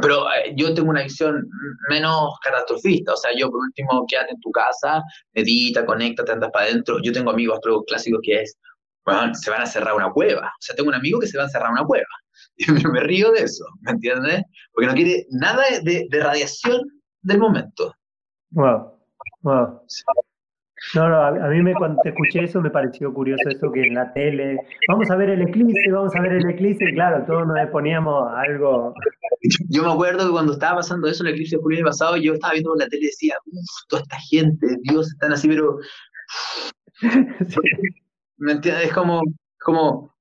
Pero eh, yo tengo una visión menos catastrofista, o sea, yo por último, quédate en tu casa, medita, conecta, te andas para adentro. Yo tengo amigos clásicos que es, bueno, se van a cerrar una cueva. O sea, tengo un amigo que se va a cerrar una cueva. Y me río de eso, ¿me entiendes? Porque no quiere nada de, de radiación del momento. Wow, wow. No, no, a, mí me, cuando te escuché eso me pareció curioso eso que en la tele, vamos a ver el eclipse, vamos a ver el eclipse, claro, todos nos poníamos algo. Yo me acuerdo que cuando estaba pasando eso, el eclipse de julio pasado, yo estaba viendo la tele y decía, uff, toda esta gente, Dios, están así, pero... ¿Me entiendes? Es como, como...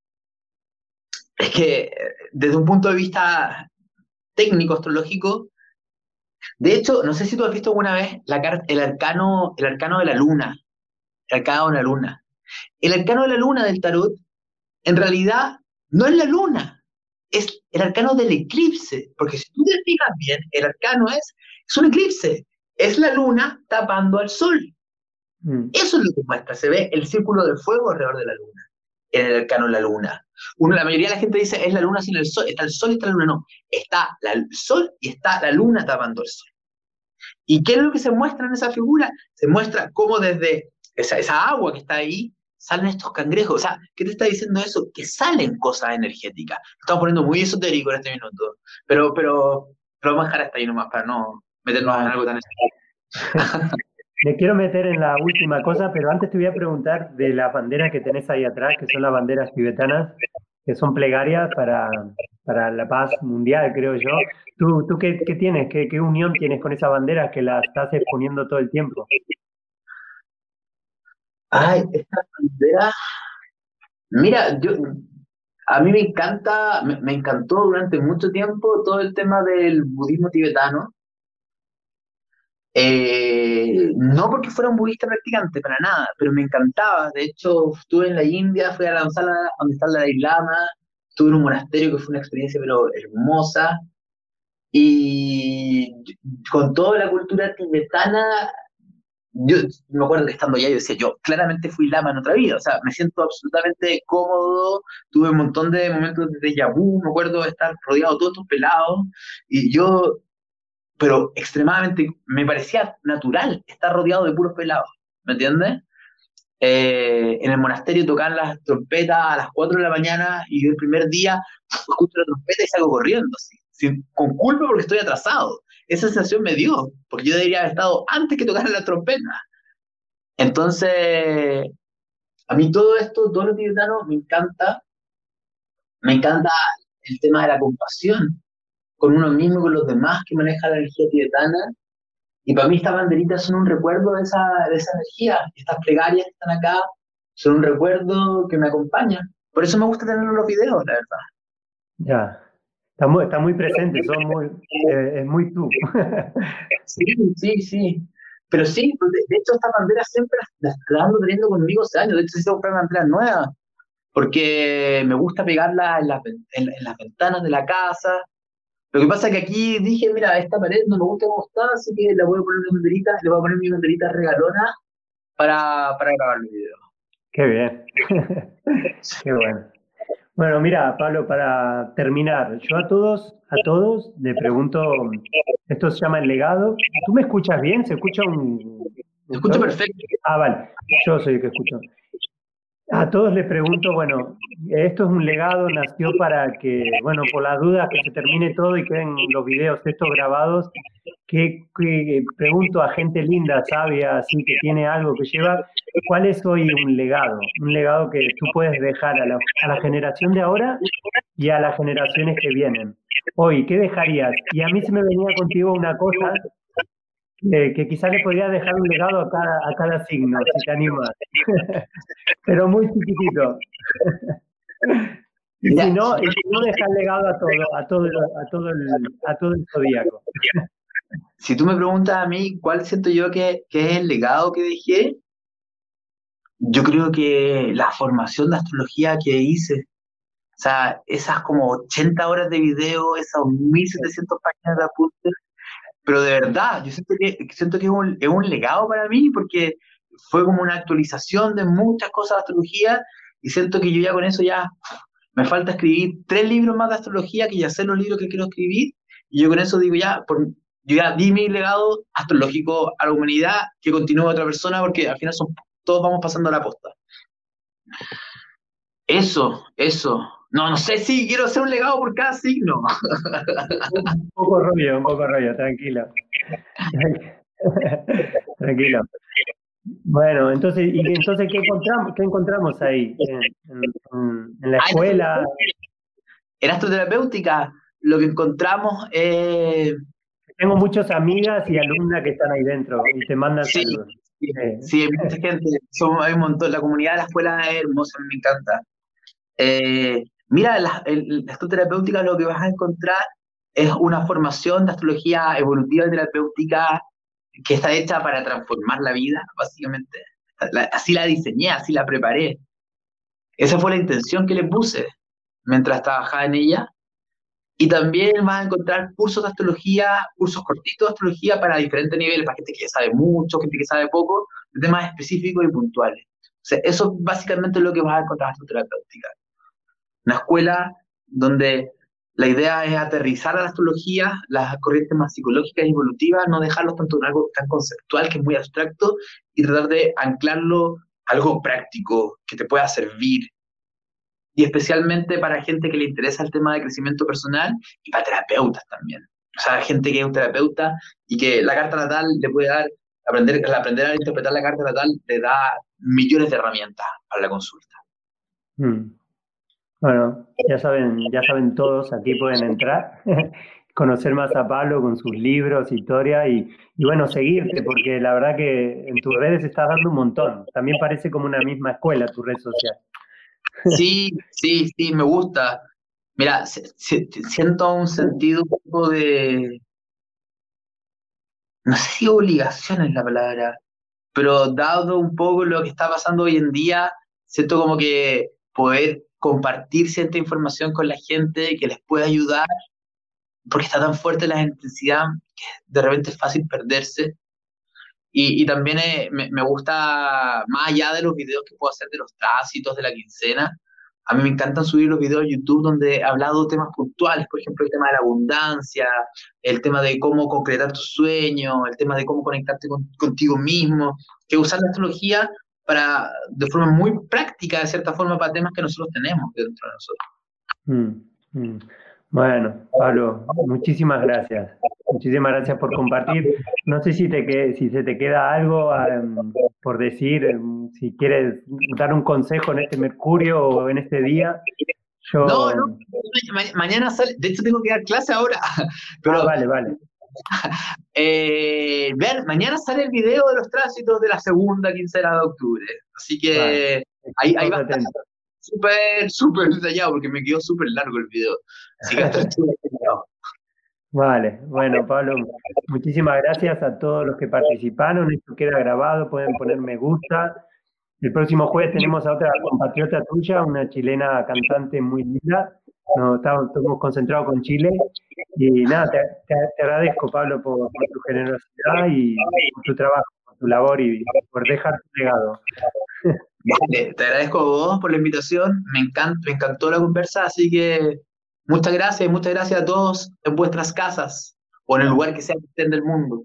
Es que desde un punto de vista técnico, astrológico, de hecho, no sé si tú has visto alguna vez la el, arcano, el arcano de la luna, el arcano de la luna. El arcano de la luna del tarot, en realidad, no es la luna, es el arcano del eclipse, porque si tú te fijas bien, el arcano es, es un eclipse, es la luna tapando al sol. Mm. Eso es lo que muestra, se ve el círculo de fuego alrededor de la luna, en el arcano la luna. Uno, la mayoría de la gente dice, es la luna sin el sol, está el sol y está la luna, no, está el sol y está la luna tapando el sol. ¿Y qué es lo que se muestra en esa figura? Se muestra cómo desde esa, esa agua que está ahí salen estos cangrejos. O sea, ¿qué te está diciendo eso? Que salen cosas energéticas. Estamos poniendo muy esotérico en este minuto, pero, pero, pero vamos a dejar hasta ahí nomás para no meternos en algo tan Me quiero meter en la última cosa, pero antes te voy a preguntar de las banderas que tenés ahí atrás, que son las banderas tibetanas, que son plegarias para, para la paz mundial, creo yo. ¿Tú, tú qué, qué tienes? ¿Qué, ¿Qué, unión tienes con esas banderas que las estás exponiendo todo el tiempo? Ay, esta bandera. Mira, yo, a mí me encanta, me, encantó durante mucho tiempo todo el tema del budismo tibetano. Eh, no porque fuera un budista practicante, para nada, pero me encantaba. De hecho, estuve en la India, fui a la sala donde está la Lama, estuve en un monasterio que fue una experiencia pero hermosa. Y con toda la cultura tibetana, yo me acuerdo que estando allá yo decía, yo claramente fui lama en otra vida, o sea, me siento absolutamente cómodo, tuve un montón de momentos de déjà vu, me acuerdo de estar rodeado de todos estos pelados, y yo, pero extremadamente, me parecía natural estar rodeado de puros pelados, ¿me entiendes? Eh, en el monasterio tocan las trompetas a las 4 de la mañana y yo el primer día escucho la trompeta y salgo corriendo, sin, con culpa porque estoy atrasado. Esa sensación me dio, porque yo debería haber estado antes que tocar la trompeta. Entonces, a mí todo esto, todo lo tibetano, me encanta. Me encanta el tema de la compasión con uno mismo y con los demás que maneja la energía tibetana. Y para mí estas banderitas son un recuerdo de esa, de esa energía. Estas plegarias que están acá son un recuerdo que me acompaña. Por eso me gusta tener los videos, la verdad. Ya, Está muy, está muy presente, son muy, eh, es muy tú. sí, sí, sí. Pero sí, de, hecho estas banderas siempre las, las, ando teniendo conmigo hace años. De hecho, necesito comprar banderas nuevas porque me gusta pegarlas en, en, las ventanas de la casa. Lo que pasa es que aquí dije, mira, esta pared no me gusta cómo está, así que le voy a poner mi banderita, le voy a poner mi banderita regalona para, para grabar el video. Qué bien. Qué bueno. Bueno, mira, Pablo, para terminar, yo a todos, a todos le pregunto, esto se llama el legado. ¿Tú me escuchas bien? ¿Se escucha un...? Me escucho perfecto. Ah, vale, yo soy el que escucho. A todos les pregunto, bueno, esto es un legado, nació para que, bueno, por las dudas que se termine todo y queden los videos estos grabados, que, pregunto a gente linda, sabia, así que tiene algo que llevar, ¿cuál es hoy un legado? Un legado que tú puedes dejar a la, a la generación de ahora y a las generaciones que vienen. Hoy, ¿qué dejarías? Y a mí se me venía contigo una cosa que quizás le podría dejar un legado a cada, a cada signo, si te animas. Pero muy chiquitito. y si no, y si no dejar legado a todo, a todo, a todo el, a todo el zodíaco. Si tú me preguntas a mí cuál siento yo que, que es el legado que dejé, yo creo que la formación de astrología que hice, o sea, esas como 80 horas de video, esas 1700 páginas de apuntes, pero de verdad, yo siento que, siento que es, un, es un legado para mí porque fue como una actualización de muchas cosas de astrología y siento que yo ya con eso ya me falta escribir tres libros más de astrología que ya sé los libros que quiero escribir y yo con eso digo ya, yo ya di mi legado astrológico a la humanidad que continúe otra persona porque al final son, todos vamos pasando la posta. Eso, eso, no, no sé si quiero hacer un legado por cada signo. Un poco rollo, un poco rollo, tranquilo. tranquilo. Bueno, entonces, ¿y entonces qué encontramos, qué encontramos ahí? En, la escuela. En astroterapéutica, lo que encontramos es. Tengo muchas amigas y alumnas que están ahí dentro y te mandan sí, Sí, hay mucha gente, hay un montón. La comunidad de la escuela es hermosa, me encanta. Eh, mira, la, la astroterapéutica lo que vas a encontrar es una formación de astrología evolutiva y terapéutica que está hecha para transformar la vida, básicamente. así la diseñé, así la preparé. Esa fue la intención que le puse mientras trabajaba en ella. Y también vas a encontrar cursos de astrología, cursos cortitos de astrología para diferentes niveles, para gente que sabe mucho, gente que sabe poco, temas específicos y puntuales. O sea, eso básicamente es lo que vas a encontrar en astroterapéutica. Una escuela donde la idea es aterrizar a la astrología, las corrientes más psicológicas y evolutivas, no dejarlo tanto en algo tan conceptual que es muy abstracto y tratar de anclarlo a algo práctico que te pueda servir. Y especialmente para gente que le interesa el tema de crecimiento personal y para terapeutas también. O sea, gente que es un terapeuta y que la carta natal le puede dar, aprender, aprender a interpretar la carta natal le da millones de herramientas para la consulta. Hmm. Bueno, ya saben, ya saben todos, aquí pueden entrar, conocer más a Pablo con sus libros, historia y, y, bueno, seguirte, porque la verdad que en tus redes estás dando un montón. También parece como una misma escuela tu red social. Sí, sí, sí, me gusta. Mira, siento un sentido un poco de, no sé si obligación es la palabra, pero dado un poco lo que está pasando hoy en día, siento como que poder compartir cierta información con la gente que les pueda ayudar, porque está tan fuerte la intensidad que de repente es fácil perderse. Y, y también eh, me, me, gusta, más allá de los videos que puedo hacer de los tránsitos de la quincena, a mí me encantan subir los videos a YouTube donde he hablado temas puntuales, por ejemplo, el tema de la abundancia, el tema de cómo concretar tus sueños, el tema de cómo conectarte contigo mismo, que usar la astrología para, de forma muy práctica, de cierta forma, para temas que nosotros tenemos dentro de nosotros. Mm, mm. Bueno, Pablo, muchísimas gracias. Muchísimas gracias por compartir. No sé si, te, si se te queda algo em, por decir, em, si quieres dar un consejo en este Mercurio o en este día. Yo... No, no, mañana sale, de hecho tengo que dar clase ahora. Pero, ah, vale, vale. Eh, ver, mañana sale el video de los tránsitos de la segunda quincena de octubre. Así que ahí, ahí va a estar súper, súper detallado porque me quedó súper largo el video. Así que Vale, bueno, Pablo, muchísimas gracias a todos los que participaron. Esto queda grabado, pueden poner me gusta. El próximo jueves tenemos a otra compatriota tuya, una chilena cantante muy linda. Nos estamos, concentrados con Chile. Y nada, te, agradezco, Pablo, por, tu generosidad y por tu trabajo, por tu labor y por dejar tu legado. te agradezco a vos por la invitación. Me, encantó, me encantó la conversa, así que muchas gracias y muchas gracias a todos en vuestras casas o en el lugar que sea que estén del mundo.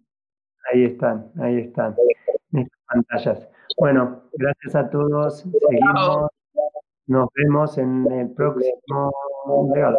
Ahí están, ahí están, en estas pantallas. Bueno, gracias a todos. Seguimos. Nos vemos en el próximo legado.